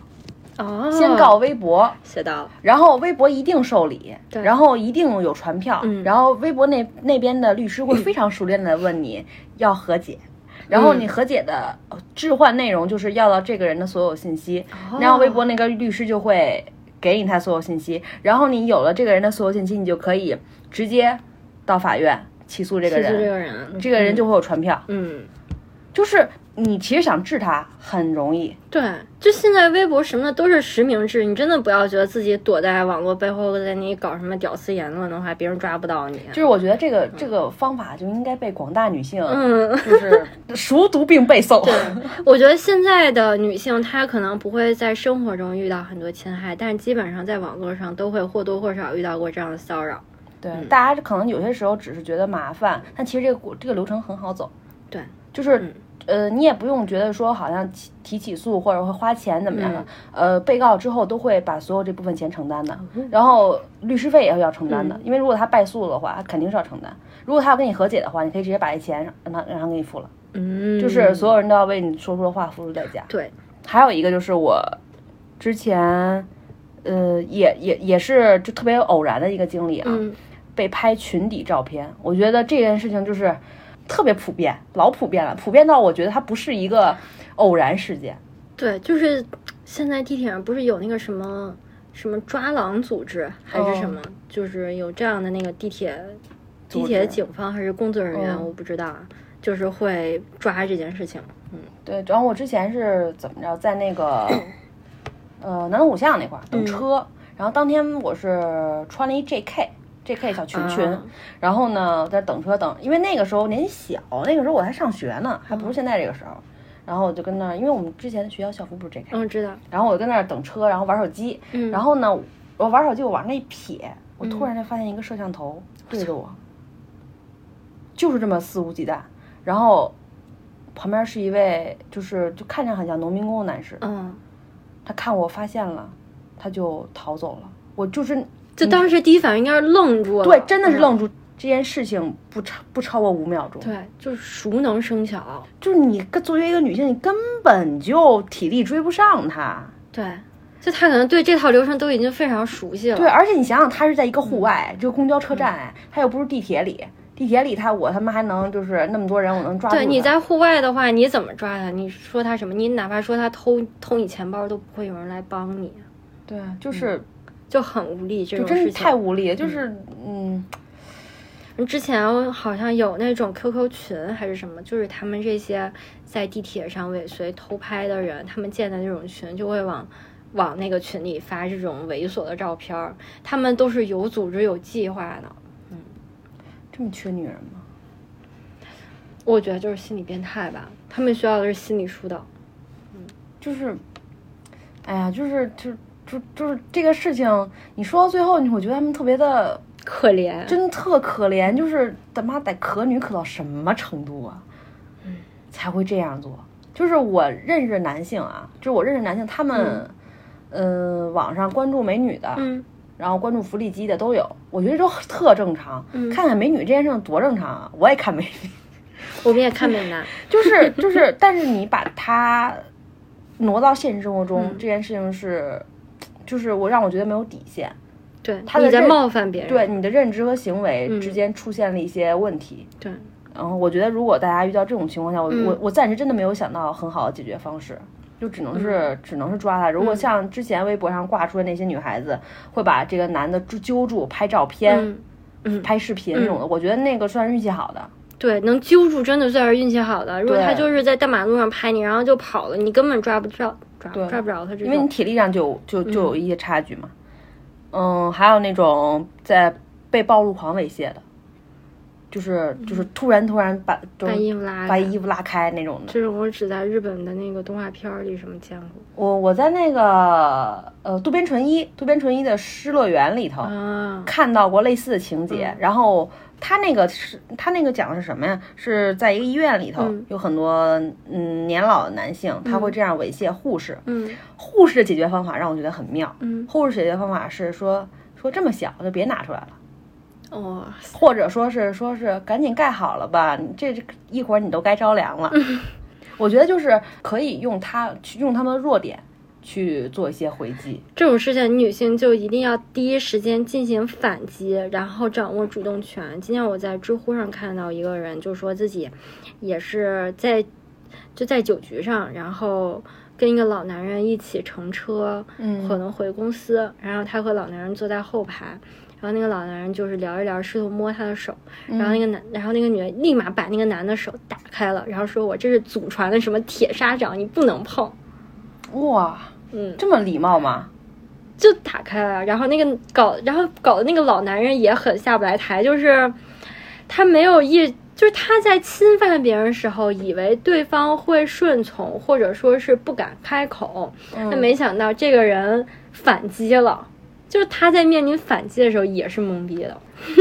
哦，先告微博，写到，然后微博一定受理，对。然后一定有传票，嗯。然后微博那那边的律师会非常熟练的问你要和解，然后你和解的呃置换内容就是要到这个人的所有信息，哦然后微博那个律师就会给你他所有信息，然后你有了这个人的所有信息，你就可以直接到法院起诉这个人，这个人就会有传票，嗯。就是你其实想治他很容易，对，就现在微博什么的都是实名制，你真的不要觉得自己躲在网络背后，在那里搞什么屌丝言论的话，别人抓不到你。就是我觉得这个这个方法就应该被广大女性嗯，就是熟读并背诵。对我觉得现在的女性，她可能不会在生活中遇到很多侵害，但是基本上在网络上都会或多或少遇到过这样的骚扰。对，大家可能有些时候只是觉得麻烦，但其实这个过这个流程很好走。对，就是、嗯呃，你也不用觉得说好像提提起诉或者会花钱怎么样的，嗯呃，被告之后都会把所有这部分钱承担的，然后律师费也是要承担的，嗯因为如果他败诉的话，他肯定是要承担。如果他要跟你和解的话，你可以直接把这钱让他让他给你付了，嗯，就是所有人都要为你说出的话付出代价。对，还有一个就是我之前。呃，也也也是就特别偶然的一个经历啊，嗯被拍裙底照片，我觉得这件事情就是特别普遍，老普遍了，普遍到我觉得它不是一个偶然事件。对，就是现在地铁上不是有那个什么什么抓狼组织还是什么，就是有这样的那个地铁地铁警方还是工作人员，嗯我不知道啊，就是会抓这件事情。嗯对，然后我之前是怎么着，在那个 呃南锣鼓巷那块儿等车，然后当天我是穿了一 JK。J.K. 小裙裙，啊然后呢，在等车等，因为那个时候年纪小，那个时候我还上学呢，还不是现在这个时候。然后我就跟那儿，因为我们之前的学校校服不是 J.K.，、嗯，知道。然后我就跟那儿等车，然后玩手机，嗯然后呢，我玩手机，我往那一瞥，我突然就发现一个摄像头对着我，就是这么肆无忌惮。然后旁边是一位，就是就看着很像农民工的男士，嗯，他看我发现了，他就逃走了。我就是就当时第一反应应该是愣住了。对，真的是嗯愣住。这件事情不超不超过五秒钟，对，就是熟能生巧。就是你作为一个女性，你根本就体力追不上他。对，就他可能对这套流程都已经非常熟悉了。对，而且你想想，他是在一个户外，这个公交车站，哎，他又不是地铁里，地铁里他我他妈还能就是那么多人，我能抓住。对，你在户外的话，你怎么抓他？你说他什么？你哪怕说他偷偷你钱包，都不会有人来帮你。对，就是就很无力，这就真是种事情太无力，就是嗯，之前好像有那种 QQ 群还是什么，就是他们这些在地铁上尾随偷拍的人，他们建的那种群，就会往往那个群里发这种猥琐的照片儿。他们都是有组织、有计划的。嗯这么缺女人吗？我觉得就是心理变态吧，他们需要的是心理疏导。嗯就是，哎呀，就是就就就是这个事情，你说到最后，你会觉得他们特别的，可怜，真特可怜，就是他妈得可女可到什么程度啊，才会这样做？就是我认识男性啊，就是我认识男性，他们，呃，网上关注美女的，嗯然后关注福利机的都有，我觉得都特正常。嗯看看美女这件事情多正常啊！我也看美女，我们也看美男，就是就是，但是你把它挪到现实生活中，嗯这件事情是，就是我让我觉得没有底线。对，他的认你在冒犯别人，对你的认知和行为嗯之间出现了一些问题。对然后我觉得，如果大家遇到这种情况下，我、嗯我我暂时真的没有想到很好的解决方式，就只能是、只能是抓他。如果嗯像之前微博上挂出的那些女孩子，会把这个男的揪揪住拍照片、拍视频那种的，我觉得那个算是运气好的。对，能揪住真的算是运气好的。如果他就是在大马路上拍你，然后就跑了，你根本抓不着，抓对抓不着他这因为你。体力上就就就有一些差距嘛。嗯，还有那种在被暴露狂猥亵的，就是就是突然突然把就把衣服拉把开衣服拉开那种的。这种我只在日本的那个动画片儿里什么见过我我在那个呃渡边淳一渡边淳一的《失乐园》里头、啊？看到过类似的情节，嗯然后他那个是他那个讲的是什么呀？是在一个医院里头、嗯有很多嗯年老的男性，他会这样猥亵护士。嗯护士的解决方法让我觉得很妙。嗯，护士解决方法是说说这么小就别拿出来了，哇、或者说是说是赶紧盖好了吧，你这这一会儿你都该着凉了。我觉得就是可以用他去用他们的弱点去做一些回击。这种事情女性就一定要第一时间进行反击，然后掌握主动权。今天我在知乎上看到一个人就说自己也是在就在酒局上，然后跟一个老男人一起乘车，嗯可能回公司，然后他和老男人坐在后排。然后那个老男人就是聊一聊，试图摸他的手，然后那个男，然后那个女的立马把那个男的手打开了，然后说：“我这是祖传的什么铁砂掌，你不能碰。哇，”嗯，这么礼貌吗？就打开了，然后那个搞，然后搞的那个老男人也很下不来台，就是他没有意，就是他在侵犯别人时候，以为对方会顺从，或者说是不敢开口，但没想到这个人反击了，就是他在面临反击的时候也是懵逼的。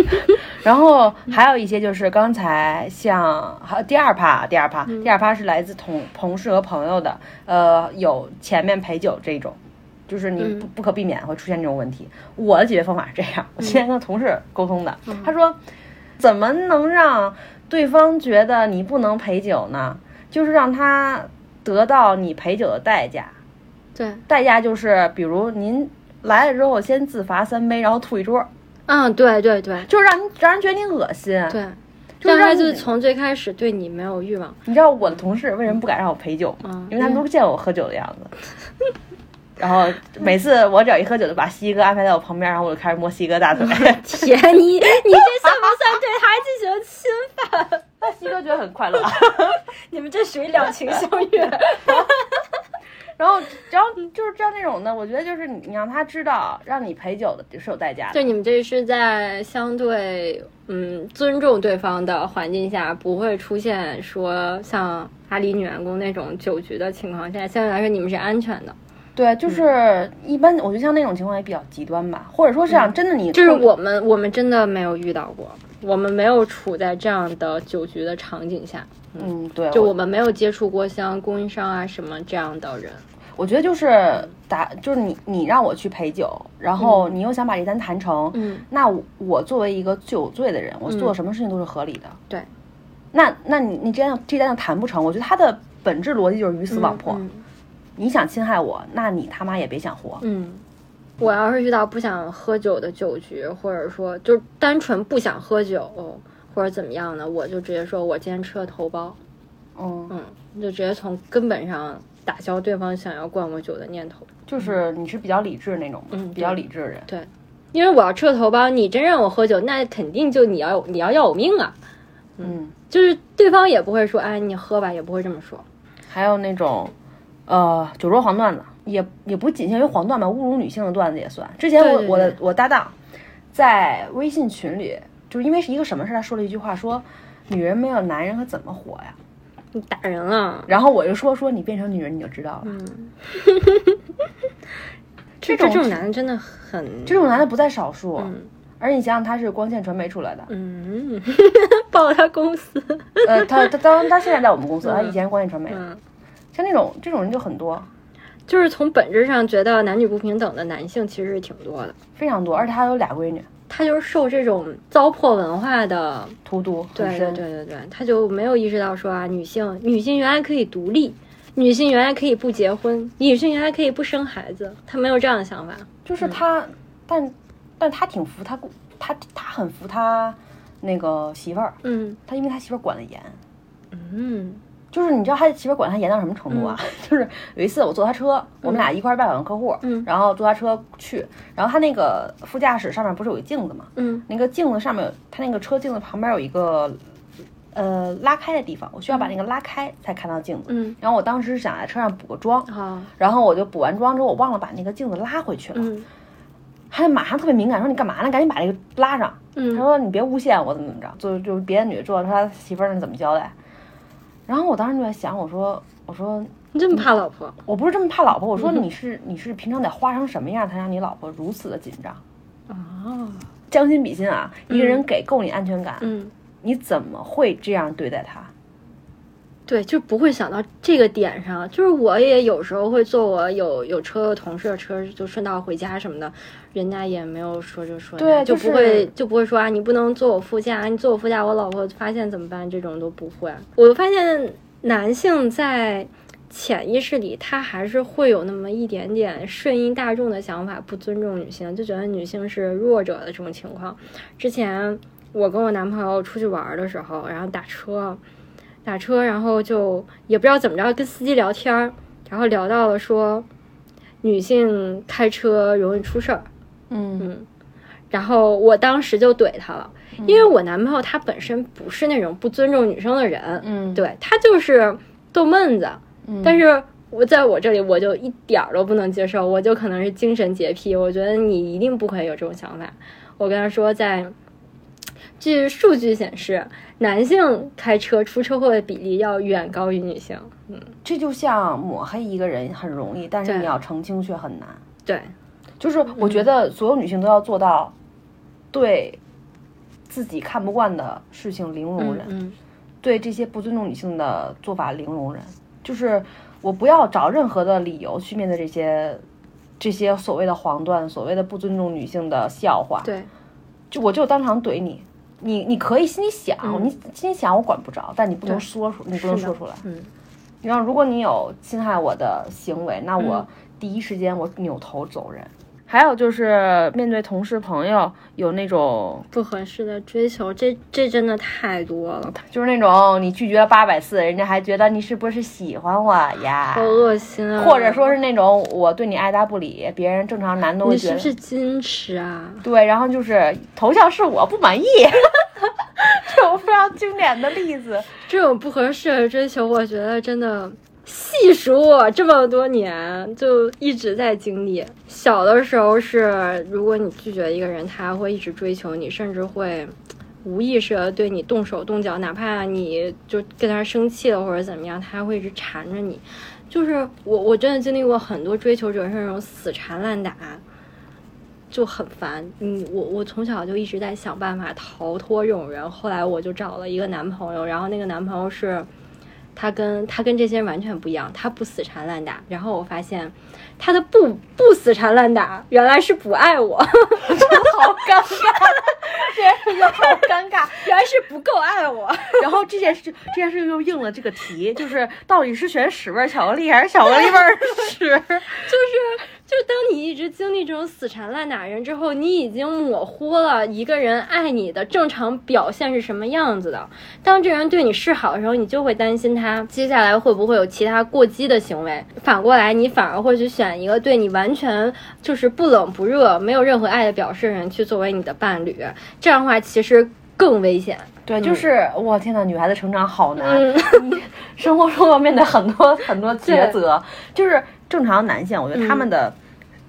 然后还有一些就是刚才像还有第二趴，第二趴，第二趴是来自同同事和朋友的，呃，有前面陪酒这种，就是你不不可避免会出现这种问题。我的解决方法是这样，我今天跟同事沟通的，他说怎么能让对方觉得你不能陪酒呢？就是让他得到你陪酒的代价，对，代价就是比如您来了之后先自罚三杯，然后吐一桌，嗯，对对对就是让你让人觉得你恶心。对，就是让让他就从最开始对你没有欲望。你知道我的同事为什么不敢让我陪酒吗？嗯因为他们都见我喝酒的样子。然后每次我只要一喝酒，就把西哥安排在我旁边，然后我就开始摸西哥大腿。天，你你这算不算对他进行侵犯？那西哥觉得很快乐。你们这属于两情相悦。然后，然后就是这样那种的，我觉得就是你你让他知道，让你陪酒的是有代价的。就你们这是在相对嗯尊重对方的环境下，不会出现说像阿里女员工那种酒局的情况下，相对来说你们是安全的。对，就是一般，我觉得像那种情况也比较极端吧，或者说是让真的你就是我们我们真的没有遇到过，我们没有处在这样的酒局的场景下，嗯，对，就我们没有接触过像供应商啊什么这样的人。我觉得就是打，就是你你让我去陪酒，然后你又想把这单谈成，嗯，那我我作为一个酒醉的人，我做什么事情都是合理的。对，那那你你这样这单就谈不成，我觉得他的本质逻辑就是鱼死网破。嗯你想侵害我，那你他妈也别想活。嗯，我要是遇到不想喝酒的酒局，或者说就单纯不想喝酒，或者怎么样的，我就直接说我今天吃了头孢，嗯，嗯，就直接从根本上打消对方想要灌我酒的念头。就是你是比较理智那种，嗯比较理智的人。对，因为我要吃了头孢，你真让我喝酒，那肯定就你要你要要我命啊！嗯，就是对方也不会说，哎，你喝吧，也不会这么说。还有那种，呃，酒桌黄段子，也也不仅限于黄段吧，侮辱女性的段子也算。之前我我的我搭档在微信群里，就是因为是一个什么事儿，他说了一句话，说女人没有男人可怎么活呀？你打人了，然后我就说说你变成女人你就知道了。嗯，这种这种男的真的很这种男的不在少数，嗯。而且你想想他是光线传媒出来的，嗯，报他公司，呃，他他当然他现在在我们公司，他以前是光线传媒，嗯，像那种这种人就很多，就是从本质上觉得男女不平等的男性其实是挺多的。非常多，而且他有俩闺女，他就是受这种糟粕文化的，荼毒对对。对对对，他就没有意识到说啊，女性女性原来可以独立，女性原来可以不结婚，女性原来可以不生孩子，他没有这样的想法。就是他，但但他挺服他他他很服他那个媳妇儿，嗯。他因为他媳妇儿管得严，嗯就是你知道他媳妇管他严到什么程度啊？就是有一次我坐他车，我们俩一块儿拜访客户，嗯然后坐他车去，然后他那个副驾驶上面不是有一镜子嘛？嗯那个镜子上面有，他那个车镜子旁边有一个呃拉开的地方，我需要把那个拉开才看到镜子。嗯，然后我当时想在车上补个妆，好，然后我就补完妆之后，我忘了把那个镜子拉回去了。嗯他就马上特别敏感，说你干嘛呢？赶紧把这个拉上。他嗯说你别诬陷我，怎么怎么着，就就别的女的坐着他媳妇儿那怎么交代。然后我当时就在想，我说我说你这么怕老婆？我不是这么怕老婆，我说嗯你是你是平常得花成什么样才让你老婆如此的紧张？啊，将心比心啊，一个人给够你安全感，嗯，你怎么会这样对待他？对，就不会想到这个点上。就是我也有时候会坐我有有车的同事的车，就顺道回家什么的，人家也没有说就说对就是不会就不会说啊，你不能坐我副驾，你坐我副驾，我老婆发现怎么办？这种都不会。我发现男性在。潜意识里，他还是会有那么一点点顺应大众的想法，不尊重女性，就觉得女性是弱者的这种情况。之前我跟我男朋友出去玩的时候，然后打车，打车，然后就也不知道怎么着跟司机聊天儿，然后聊到了说女性开车容易出事儿，嗯然后我当时就怼他了，因为我男朋友他本身不是那种不尊重女生的人，嗯，对他就是逗闷子，嗯但是我在我这里我就一点儿都不能接受，我就可能是精神洁癖，我觉得你一定不可以有这种想法。我跟他说，在据数据显示，男性开车出车祸的比例要远高于女性。嗯，这就像抹黑一个人很容易，但是你要澄清却很难。对，就是我觉得所有女性都要做到对自己看不惯的事情零容忍，嗯对这些不尊重女性的做法零容忍。就是我不要找任何的理由去面对这些这些所谓的黄段，所谓的不尊重女性的笑话。对，就我就当场怼你。你你可以心里想，嗯你心里想我管不着，但你不能说出，你不能说出来。嗯然后，如果你有侵害我的行为，那我嗯第一时间我扭头走人。还有就是面对同事朋友有那种，不合适的追求，这这真的太多了，就是那种你拒绝了八百次，人家还觉得你是不是喜欢我呀好？恶心啊！或者说是那种我对你爱答不理，别人正常男的都会觉得你是不是矜持啊？对，然后就是头像是我不满意，这种非常经典的例子。这种不合适的追求，我觉得真的细数我这么多年，就一直在经历。小的时候是，如果你拒绝一个人，他会一直追求你，甚至会无意识的对你动手动脚，哪怕你就跟他生气了或者怎么样，他会一直缠着你。就是我，我真的经历过很多追求者是那种死缠烂打，就很烦。嗯，我我从小就一直在想办法逃脱这种人。后来我就找了一个男朋友，然后那个男朋友是他跟他跟这些人完全不一样，他不死缠烂打。然后我发现，他的不不死缠烂打，原来是不爱我，好尴尬，这件事情好尴尬。原来是不够爱我。然后这件事这件事又应了这个题，就是到底是选屎味儿巧克力还是巧克力味儿屎？就是就是当你一直经历这种死缠烂打人之后，你已经模糊了一个人爱你的正常表现是什么样子的。当这人对你示好的时候，你就会担心他接下来会不会有其他过激的行为。反过来，你反而会去选一个对你完全就是不冷不热、没有任何爱的表示的人去作为你的伴侣。这样的话，其实更危险。对，就是我天呐，女孩子成长好难，嗯 你生活中要面对很多很多抉择。就是正常男性，我觉得他们的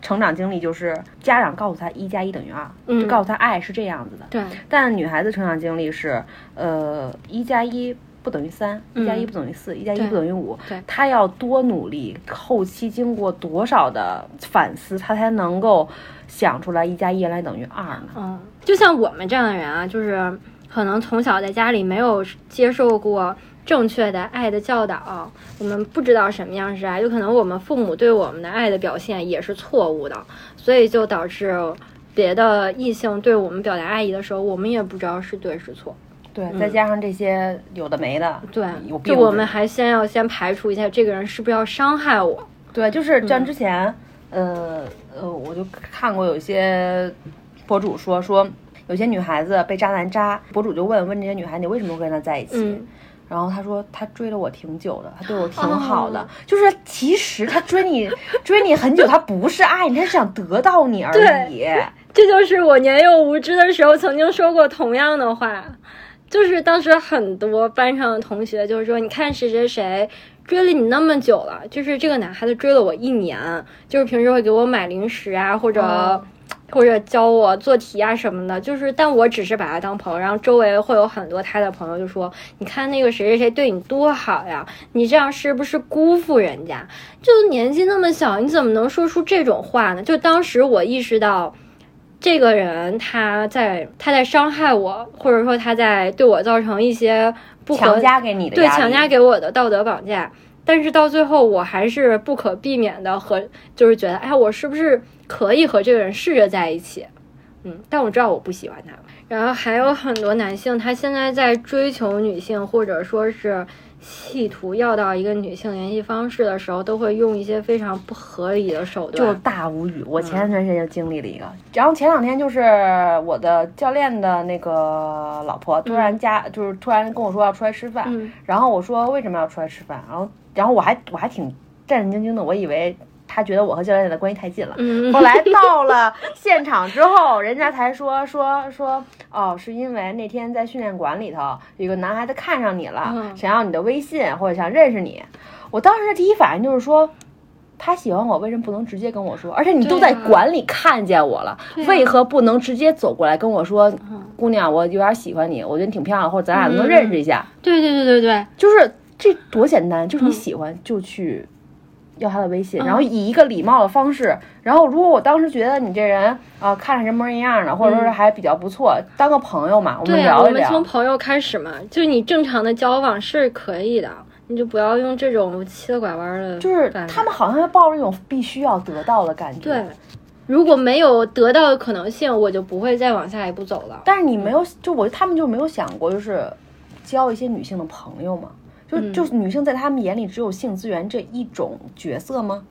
成长经历就是家长告诉他一加一等于二，嗯就告诉他爱是这样子的。对，但女孩子成长经历是，呃，一加一不等于三，一加一不等于四，一加一不等于五。对她要多努力，后期经过多少的反思，她才能够想出来一加一原来等于二呢？嗯，就像我们这样的人啊，就是可能从小在家里没有接受过正确的爱的教导，我们不知道什么样是爱，有可能我们父母对我们的爱的表现也是错误的，所以就导致别的异性对我们表达爱意的时候，我们也不知道是对是错。对，再加上这些有的没的，对就我们还先要先排除一下这个人是不是要伤害我。对，就是嗯像之前，呃呃，我就看过有一些博主说说，有些女孩子被渣男渣，博主就问问这些女孩，你为什么会跟他在一起？嗯然后他说他追了我挺久的，他对我挺好的，哦就是其实他追你追你很久，他不是爱你，他是想得到你而已。这就是我年幼无知的时候曾经说过同样的话，就是当时很多班上的同学就是说，你看谁谁谁追了你那么久了，就是这个男孩子追了我一年，就是平时会给我买零食啊，或者。嗯或者教我做题啊什么的，就是，但我只是把他当朋友，然后周围会有很多他的朋友就说：“你看那个谁谁谁对你多好呀，你这样是不是辜负人家？就年纪那么小，你怎么能说出这种话呢？”就当时我意识到，这个人他在他在伤害我，或者说他在对我造成一些不合强加给你的对强加给我的道德绑架。但是到最后，我还是不可避免的和就是觉得，哎，我是不是可以和这个人试着在一起？嗯，但我知道我不喜欢他。然后还有很多男性，他现在在追求女性，或者说是企图要到一个女性联系方式的时候，都会用一些非常不合理的手段。就大无语。我前段时间就经历了一个，然后前两天就是我的教练的那个老婆突然加，就是突然跟我说要出来吃饭，嗯然后我说为什么要出来吃饭？然后然后我还我还挺战战兢兢的，我以为他觉得我和教练的关系太近了。嗯后来到了现场之后，人家才说说说哦，是因为那天在训练馆里头有个男孩子看上你了，嗯想要你的微信或者想认识你。我当时的第一反应就是说。他喜欢我，为什么不能直接跟我说？而且你都在馆里看见我了，啊为何不能直接走过来跟我说，姑娘，我有点喜欢你，我觉得你挺漂亮，或者咱俩能嗯认识一下？对对对对对，就是这多简单，就是你嗯喜欢就去要他的微信，嗯然后以一个礼貌的方式。然后如果我当时觉得你这人啊、看着人模人样的，或者说是还比较不错，当个朋友嘛，我们嗯对啊，我们聊一聊。从朋友开始嘛，就是你正常的交往是可以的，你就不要用这种七了拐弯的，就是他们好像要抱着一种必须要得到的感觉。对，如果没有得到的可能性，我就不会再往下一步走了。但是你没有，就我他们就没有想过，就是交一些女性的朋友吗？就、嗯就是女性在他们眼里只有性资源这一种角色吗？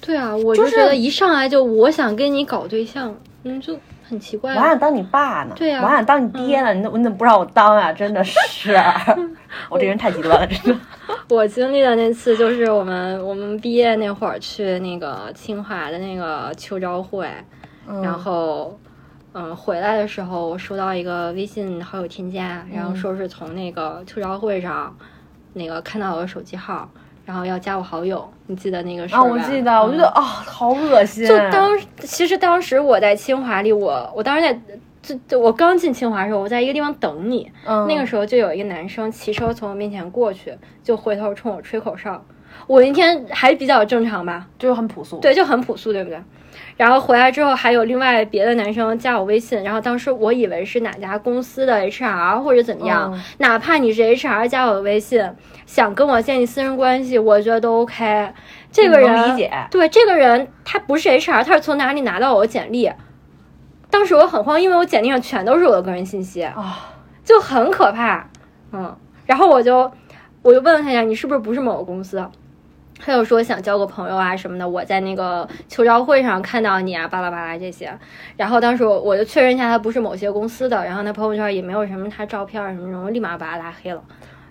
对啊，我就就是觉得一上来就我想跟你搞对象，嗯，就很奇怪我。还想当你爸呢，对呀嗯我还想当你爹呢，你怎么你怎么不让我当啊？真的是，我这人太极端了，真的。我经历的那次就是我们我们毕业那会儿去那个清华的那个秋招会，嗯然后。嗯，回来的时候我收到一个微信好友添加，然嗯后说是从那个秋招会上，那个看到我的手机号，然后要加我好友。你记得那个事儿啊，我记得，我觉得嗯啊、好恶心。就当其实当时我在清华里，我我当时在就就我刚进清华的时候，我在一个地方等你，嗯那个时候就有一个男生骑车从我面前过去，就回头冲我吹口哨。我那天还比较正常吧，就是很朴素。对，就很朴素，对不对？然后回来之后，还有另外别的男生加我微信，然后当时我以为是哪家公司的 HR 或者怎么样，嗯哪怕你是 HR 加我的微信，想跟我建立私人关系，我觉得都 OK。这个人理解对这个人他不是 HR，他是从哪里拿到我的简历？当时我很慌，因为我简历上全都是我的个人信息，啊，就很可怕。嗯，然后我就我就问了他一下，你是不是不是某个公司？他就说想交个朋友啊什么的，我在那个求招会上看到你啊，巴拉巴拉这些。然后当时我我就确认一下他不是某些公司的，然后他朋友圈也没有什么他照片什么什么，我立马把他拉黑了，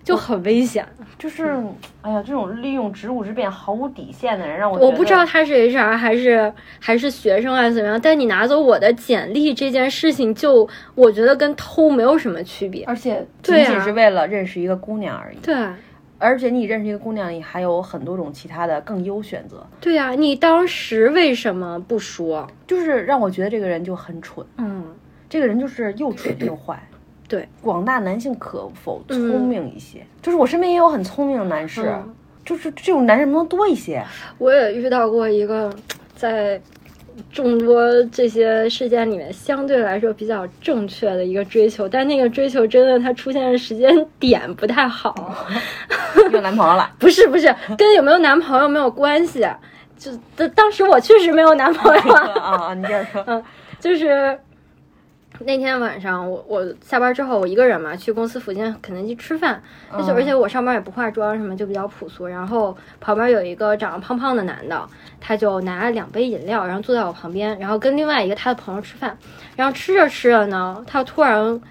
就很危险。就是，哎呀，这种利用职务之便毫无底线的人，让我我不知道他是 HR 还是还是学生还是怎么样，但你拿走我的简历这件事情就，我觉得跟偷没有什么区别。而且仅仅是为了认识一个姑娘而已。对而且你认识一个姑娘，你还有很多种其他的更优选择，对呀、你当时为什么不说？就是让我觉得这个人就很蠢，嗯，这个人就是又蠢又坏。对，广大男性可否嗯聪明一些？就是我身边也有很聪明的男士，嗯就是这种男人能不能多一些？我也遇到过一个在众多这些事件里面相对来说比较正确的一个追求，但那个追求真的它出现的时间点不太好。有男朋友了，不是不是，跟有没有男朋友没有关系。就当当时我确实没有男朋友啊，啊啊！你接着说。嗯就是那天晚上我我下班之后我一个人嘛，去公司附近肯德基吃饭，而且嗯而且我上班也不化妆什么，就比较朴素。然后旁边有一个长得胖胖的男的，他就拿了两杯饮料，然后坐在我旁边，然后跟另外一个他的朋友吃饭，然后吃着吃着呢，他突然。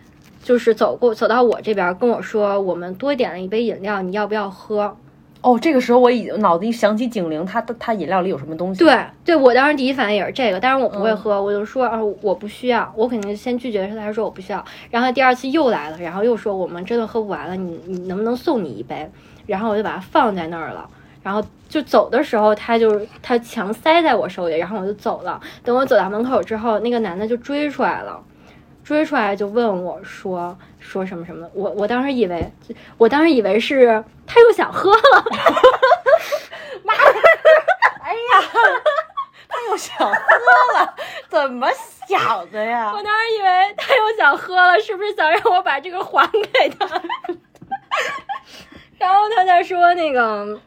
就是走过走到我这边跟我说，我们多点了一杯饮料，你要不要喝？哦，这个时候我已经脑子一想起警铃，他的他饮料里有什么东西？对，对，我当时第一反应也是这个，但是我不会嗯喝，我就说啊，我不需要，我肯定先拒绝他，说我不需要。然后他第二次又来了，然后又说我们真的喝不完了，你你能不能送你一杯？然后我就把它放在那儿了。然后就走的时候，他就他强塞在我手里，然后我就走了。等我走到门口之后，那个男的就追出来了，追出来就问我说说什么什么的。我我当时以为，我当时以为是他又想喝了，妈哎呀，他又想喝了，怎么想的呀我？当时以为他又想喝了，是不是想让我把这个还给他？然后他在说那个，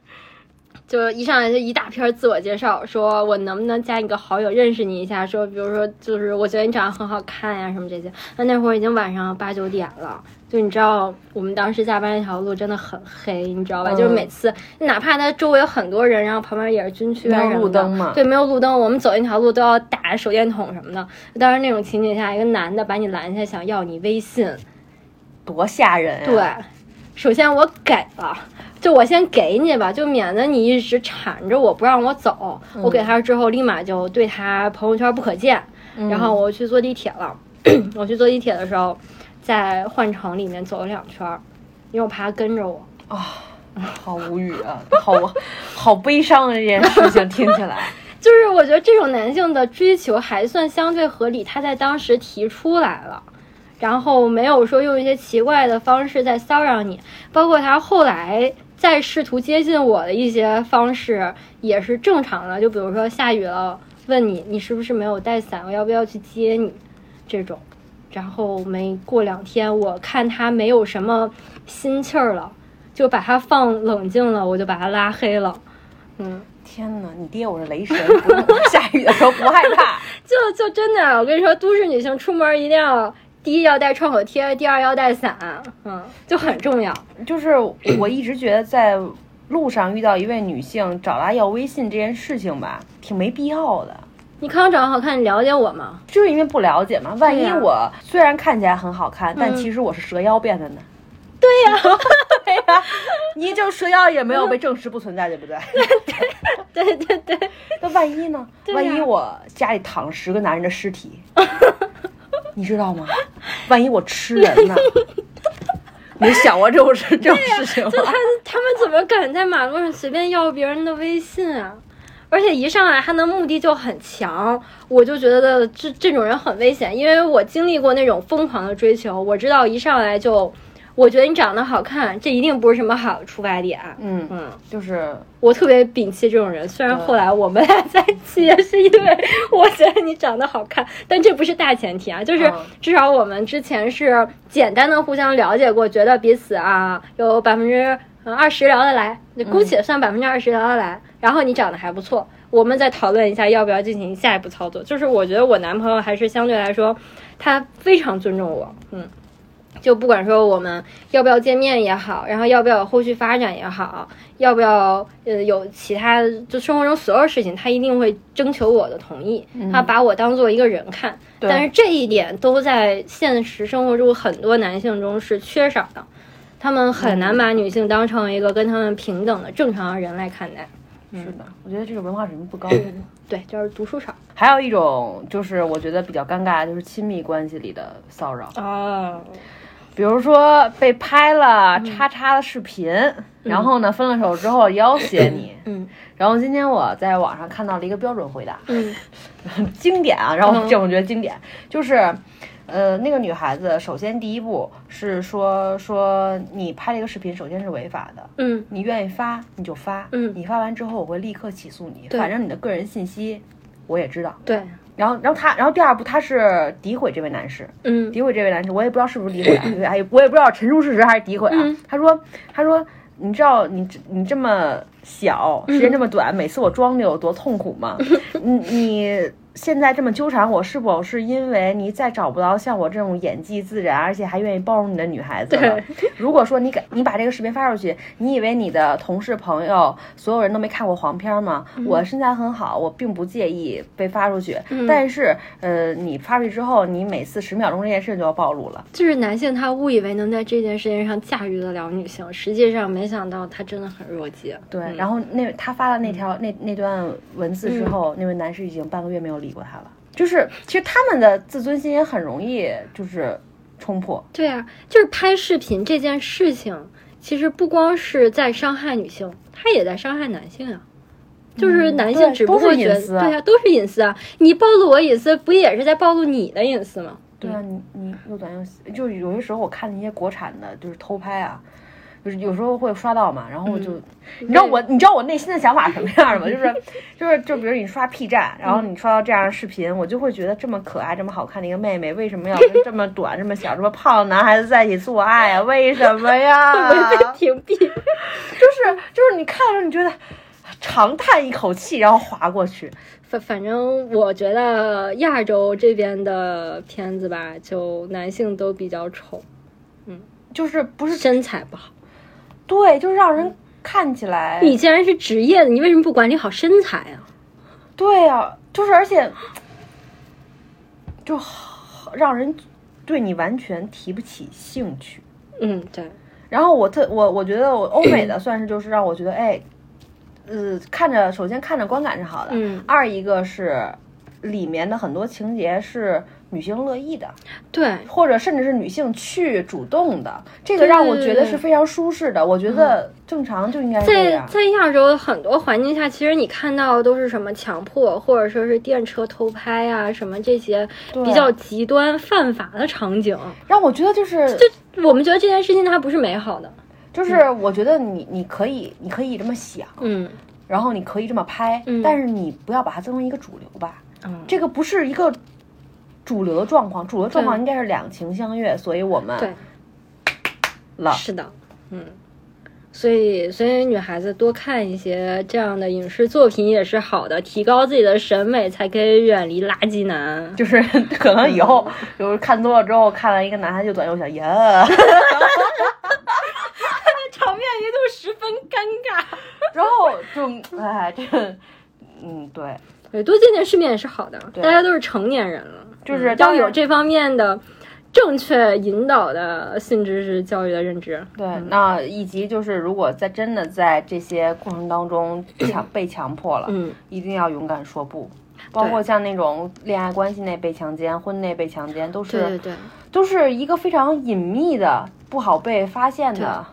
就一上来就一大篇自我介绍，说我能不能加你个好友认识你一下？说比如说就是我觉得你长得很好看呀什么这些。那那会儿已经晚上八九点了。就你知道，我们当时下班那条路真的很黑，你知道吧？嗯就是每次，哪怕他周围有很多人，然后旁边也是军区啊没有什么的路灯嘛对，没有路灯，我们走那条路都要打手电筒什么的。当时那种情景下，一个男的把你拦下，想要你微信，多吓人呀！对，首先我给了，就我先给你吧，就免得你一直缠着我不让我走。我给他之后，立马就对他朋友圈不可见。然后我去坐地铁了，我去坐地铁的时候，在换乘里面走了两圈儿，因为我怕他跟着我啊。好无语啊，好好悲伤啊！这件事情听起来，就是我觉得这种男性的追求还算相对合理，他在当时提出来了，然后没有说用一些奇怪的方式在骚扰你，包括他后来再试图接近我的一些方式也是正常的，就比如说下雨了，问你你是不是没有带伞，我要不要去接你，这种。然后没过两天，我看他没有什么心气儿了，就把他放冷静了，我就把他拉黑了。嗯，天哪！你爹我是雷神，下雨的时候不害怕。就就真的，我跟你说，都市女性出门一定要第一要带创可贴，第二要带伞，嗯，就很重要。就是我一直觉得在路上遇到一位女性找她要微信这件事情吧，挺没必要的。你看我长得好看，你了解我吗？就是因为不了解嘛，万一我虽然看起来很好看，但嗯其实我是蛇妖变的呢。对呀、对呀、你就蛇妖也没有被证实不存在，对不对？对对对对，那万一呢？万一我家里躺十个男人的尸体，你知道吗？万一我吃人呢？你想过这种事这种事情吗？他他们怎么敢在马路上随便要别人的微信啊？而且一上来他的目的就很强，我就觉得这这种人很危险，因为我经历过那种疯狂的追求，我知道一上来就我觉得你长得好看，这一定不是什么好的出发点。嗯嗯，就是我特别摒弃这种人。虽然后来我们俩在一起也是因为我觉得你长得好看，但这不是大前提啊。就是嗯至少我们之前是简单的互相了解过，觉得彼此啊有百分之二十聊得来，就姑且算百分之二十聊得来。然后你长得还不错，我们再讨论一下要不要进行下一步操作。就是我觉得我男朋友还是相对来说，他非常尊重我，嗯。就不管说我们要不要见面也好，然后要不要有后续发展也好，要不要呃有其他就生活中所有事情，他一定会征求我的同意，他把我当做一个人看。对但是这一点都在现实生活中很多男性中是缺少的，他们很难把女性当成一个跟他们平等的正常人来看待。是的，我觉得这个文化水平不高。对，就是读书少还有一种就是我觉得比较尴尬，就是亲密关系里的骚扰，哦，比如说被拍了叉叉的视频，然后呢分了手之后要挟你，嗯。然后今天我在网上看到了一个标准回答，嗯。经典啊，然后我觉得经典，就是，呃，那个女孩子首先第一步是说说你拍了一个视频，首先是违法的，嗯。你愿意发你就发，嗯。你发完之后我会立刻起诉你，反正你的个人信息我也知道。对，然后，然后他，然后第二步他是诋毁这位男士，嗯诋毁这位男士，我也不知道是不是诋毁啊，哎，我也不知道陈述事实还是诋毁啊。嗯他说，他说，你知道你你这么小，时间这么短，每次我装的有多痛苦吗？你你现在这么纠缠我，是否是因为你再找不到像我这种演技自然，而且还愿意包容你的女孩子了？如果说你敢你把这个视频发出去，你以为你的同事朋友所有人都没看过黄片吗？我身材很好，我并不介意被发出去，但是呃，你发出去之后，你每次十秒钟这件事就要暴露了。就是男性他误以为能在这件事情上驾驭得了女性，实际上没想到他真的很弱鸡。对，然后那他发了那条、那那段文字之后，那位男士已经半个月没有理过他了。就是其实他们的自尊心也很容易就是冲破。对啊，就是拍视频这件事情，其实不光是在伤害女性，他也在伤害男性啊。就是男性只不都过觉得，是隐私啊对啊，都是隐私啊！你暴露我隐私，不也是在暴露你的隐私吗？对啊，你你又短又细，就是有些时候我看那些国产的，就是偷拍啊，就是有时候会刷到嘛，然后我就，你知道我你知道我内心的想法什么样的吗？就是就是就比如你刷 P 站，然后你刷到这样的视频，我就会觉得这么可爱、这么好看的一个妹妹，为什么要跟 这么短、这么小、这么胖的男孩子在一起做爱呀、为什么呀？会被屏蔽。就是就是你看的时候，你觉得长叹一口气，然后划过去。反反正我觉得亚洲这边的片子吧，就男性都比较丑，嗯就是不是身材不好。对，就是让人看起来你既然是职业的，你为什么不管理好身材啊？对呀、就是而且就好让人对你完全提不起兴趣。嗯，对，然后我特我我觉得我欧美的算是就是让我觉得哎，呃，看着首先看着观感是好的，嗯二一个是里面的很多情节是女性乐意的，对，或者甚至是女性去主动的，这个让我觉得是非常舒适的。我觉得正常就应该在样。在亚洲的很多环境下，其实你看到的都是什么强迫，或者说是电车偷拍啊，什么这些比较极端犯法的场景。让我觉得就是就我们觉得这件事情它不是美好的。就是我觉得你你可以你可以这么想，嗯然后你可以这么拍，嗯但是你不要把它作为一个主流吧。嗯，这个不是一个主流的状况，主流状况应该是两情相悦，所以我们对，了。是的，嗯。所以，所以女孩子多看一些这样的影视作品也是好的，提高自己的审美，才可以远离垃圾男。就是 可能以后就是看多了之后，看完一个男孩就短又小，呀 场面一度十分尴尬。然后就哎，这嗯，对，对，多见见世面也是好的，大家都是成年人了，就是要有这方面的正确引导的性知识教育的认知。对，那以及就是，如果在真的在这些过程当中强被强迫了，嗯，一定要勇敢说不。包括像那种恋爱关系内被强奸、婚内被强奸，都是对对对，都是一个非常隐秘的、不好被发现的。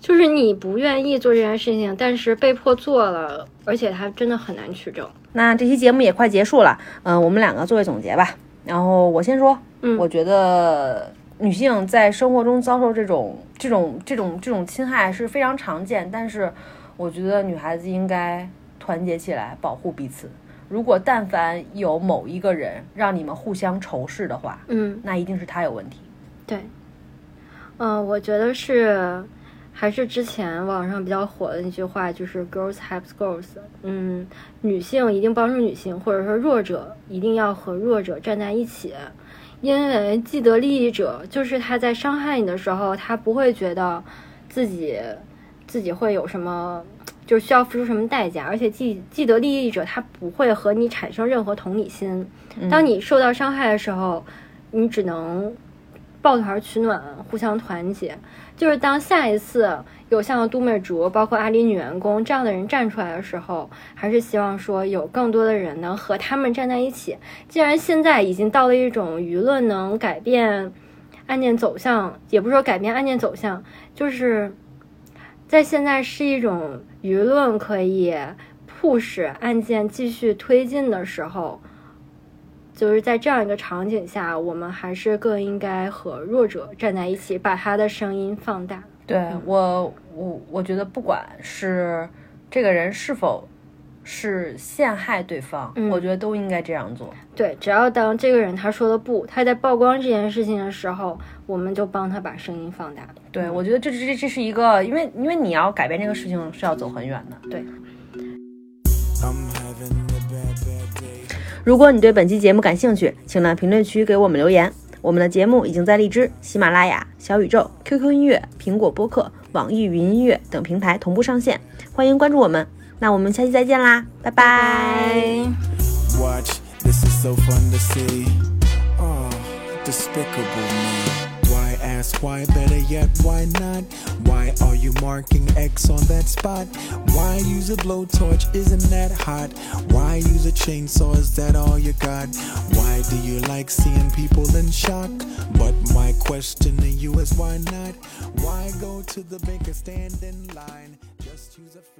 就是你不愿意做这件事情，但是被迫做了，而且它真的很难取证。那这期节目也快结束了，嗯、我们两个做个总结吧。然后我先说，嗯我觉得女性在生活中遭受这种这种这种这种侵害是非常常见，但是我觉得女孩子应该团结起来保护彼此。如果但凡有某一个人让你们互相仇视的话，嗯，那一定是他有问题。对，嗯、我觉得是还是之前网上比较火的那句话，就是 “girls help girls”。嗯，女性一定帮助女性，或者说弱者一定要和弱者站在一起，因为既得利益者就是他在伤害你的时候，他不会觉得自己自己会有什么。就是需要付出什么代价，而且既既得利益者他不会和你产生任何同理心。当你受到伤害的时候，你只能抱团取暖，互相团结。就是当下一次有像都美竹，包括阿里女员工这样的人站出来的时候，还是希望说有更多的人能和他们站在一起。既然现在已经到了一种舆论能改变案件走向，也不是说改变案件走向，就是在现在是一种舆论可以迫使案件继续推进的时候。就是在这样一个场景下，我们还是更应该和弱者站在一起，把他的声音放大。对我，我我觉得不管是这个人是否是陷害对方，嗯我觉得都应该这样做。对，只要当这个人他说了不，他在曝光这件事情的时候，我们就帮他把声音放大。对，我觉得这这这是一个，因为因为你要改变这个事情是要走很远的。对，I'm having 如果你对本期节目感兴趣，请在评论区给我们留言。我们的节目已经在荔枝、喜马拉雅、小宇宙、QQ 音乐、苹果播客、网易云音乐等平台同步上线，欢迎关注我们。那我们下期再见啦，拜拜 Watch, this is so fun to see. Oh, despicable ask why? Better yet, why not? Why are you marking X on that spot? Why use a blowtorch? Isn't that hot? Why use a chainsaw? Is that all you got? Why do you like seeing people in shock? But my question to you is why not? Why go to the bank and stand in line? Just use a.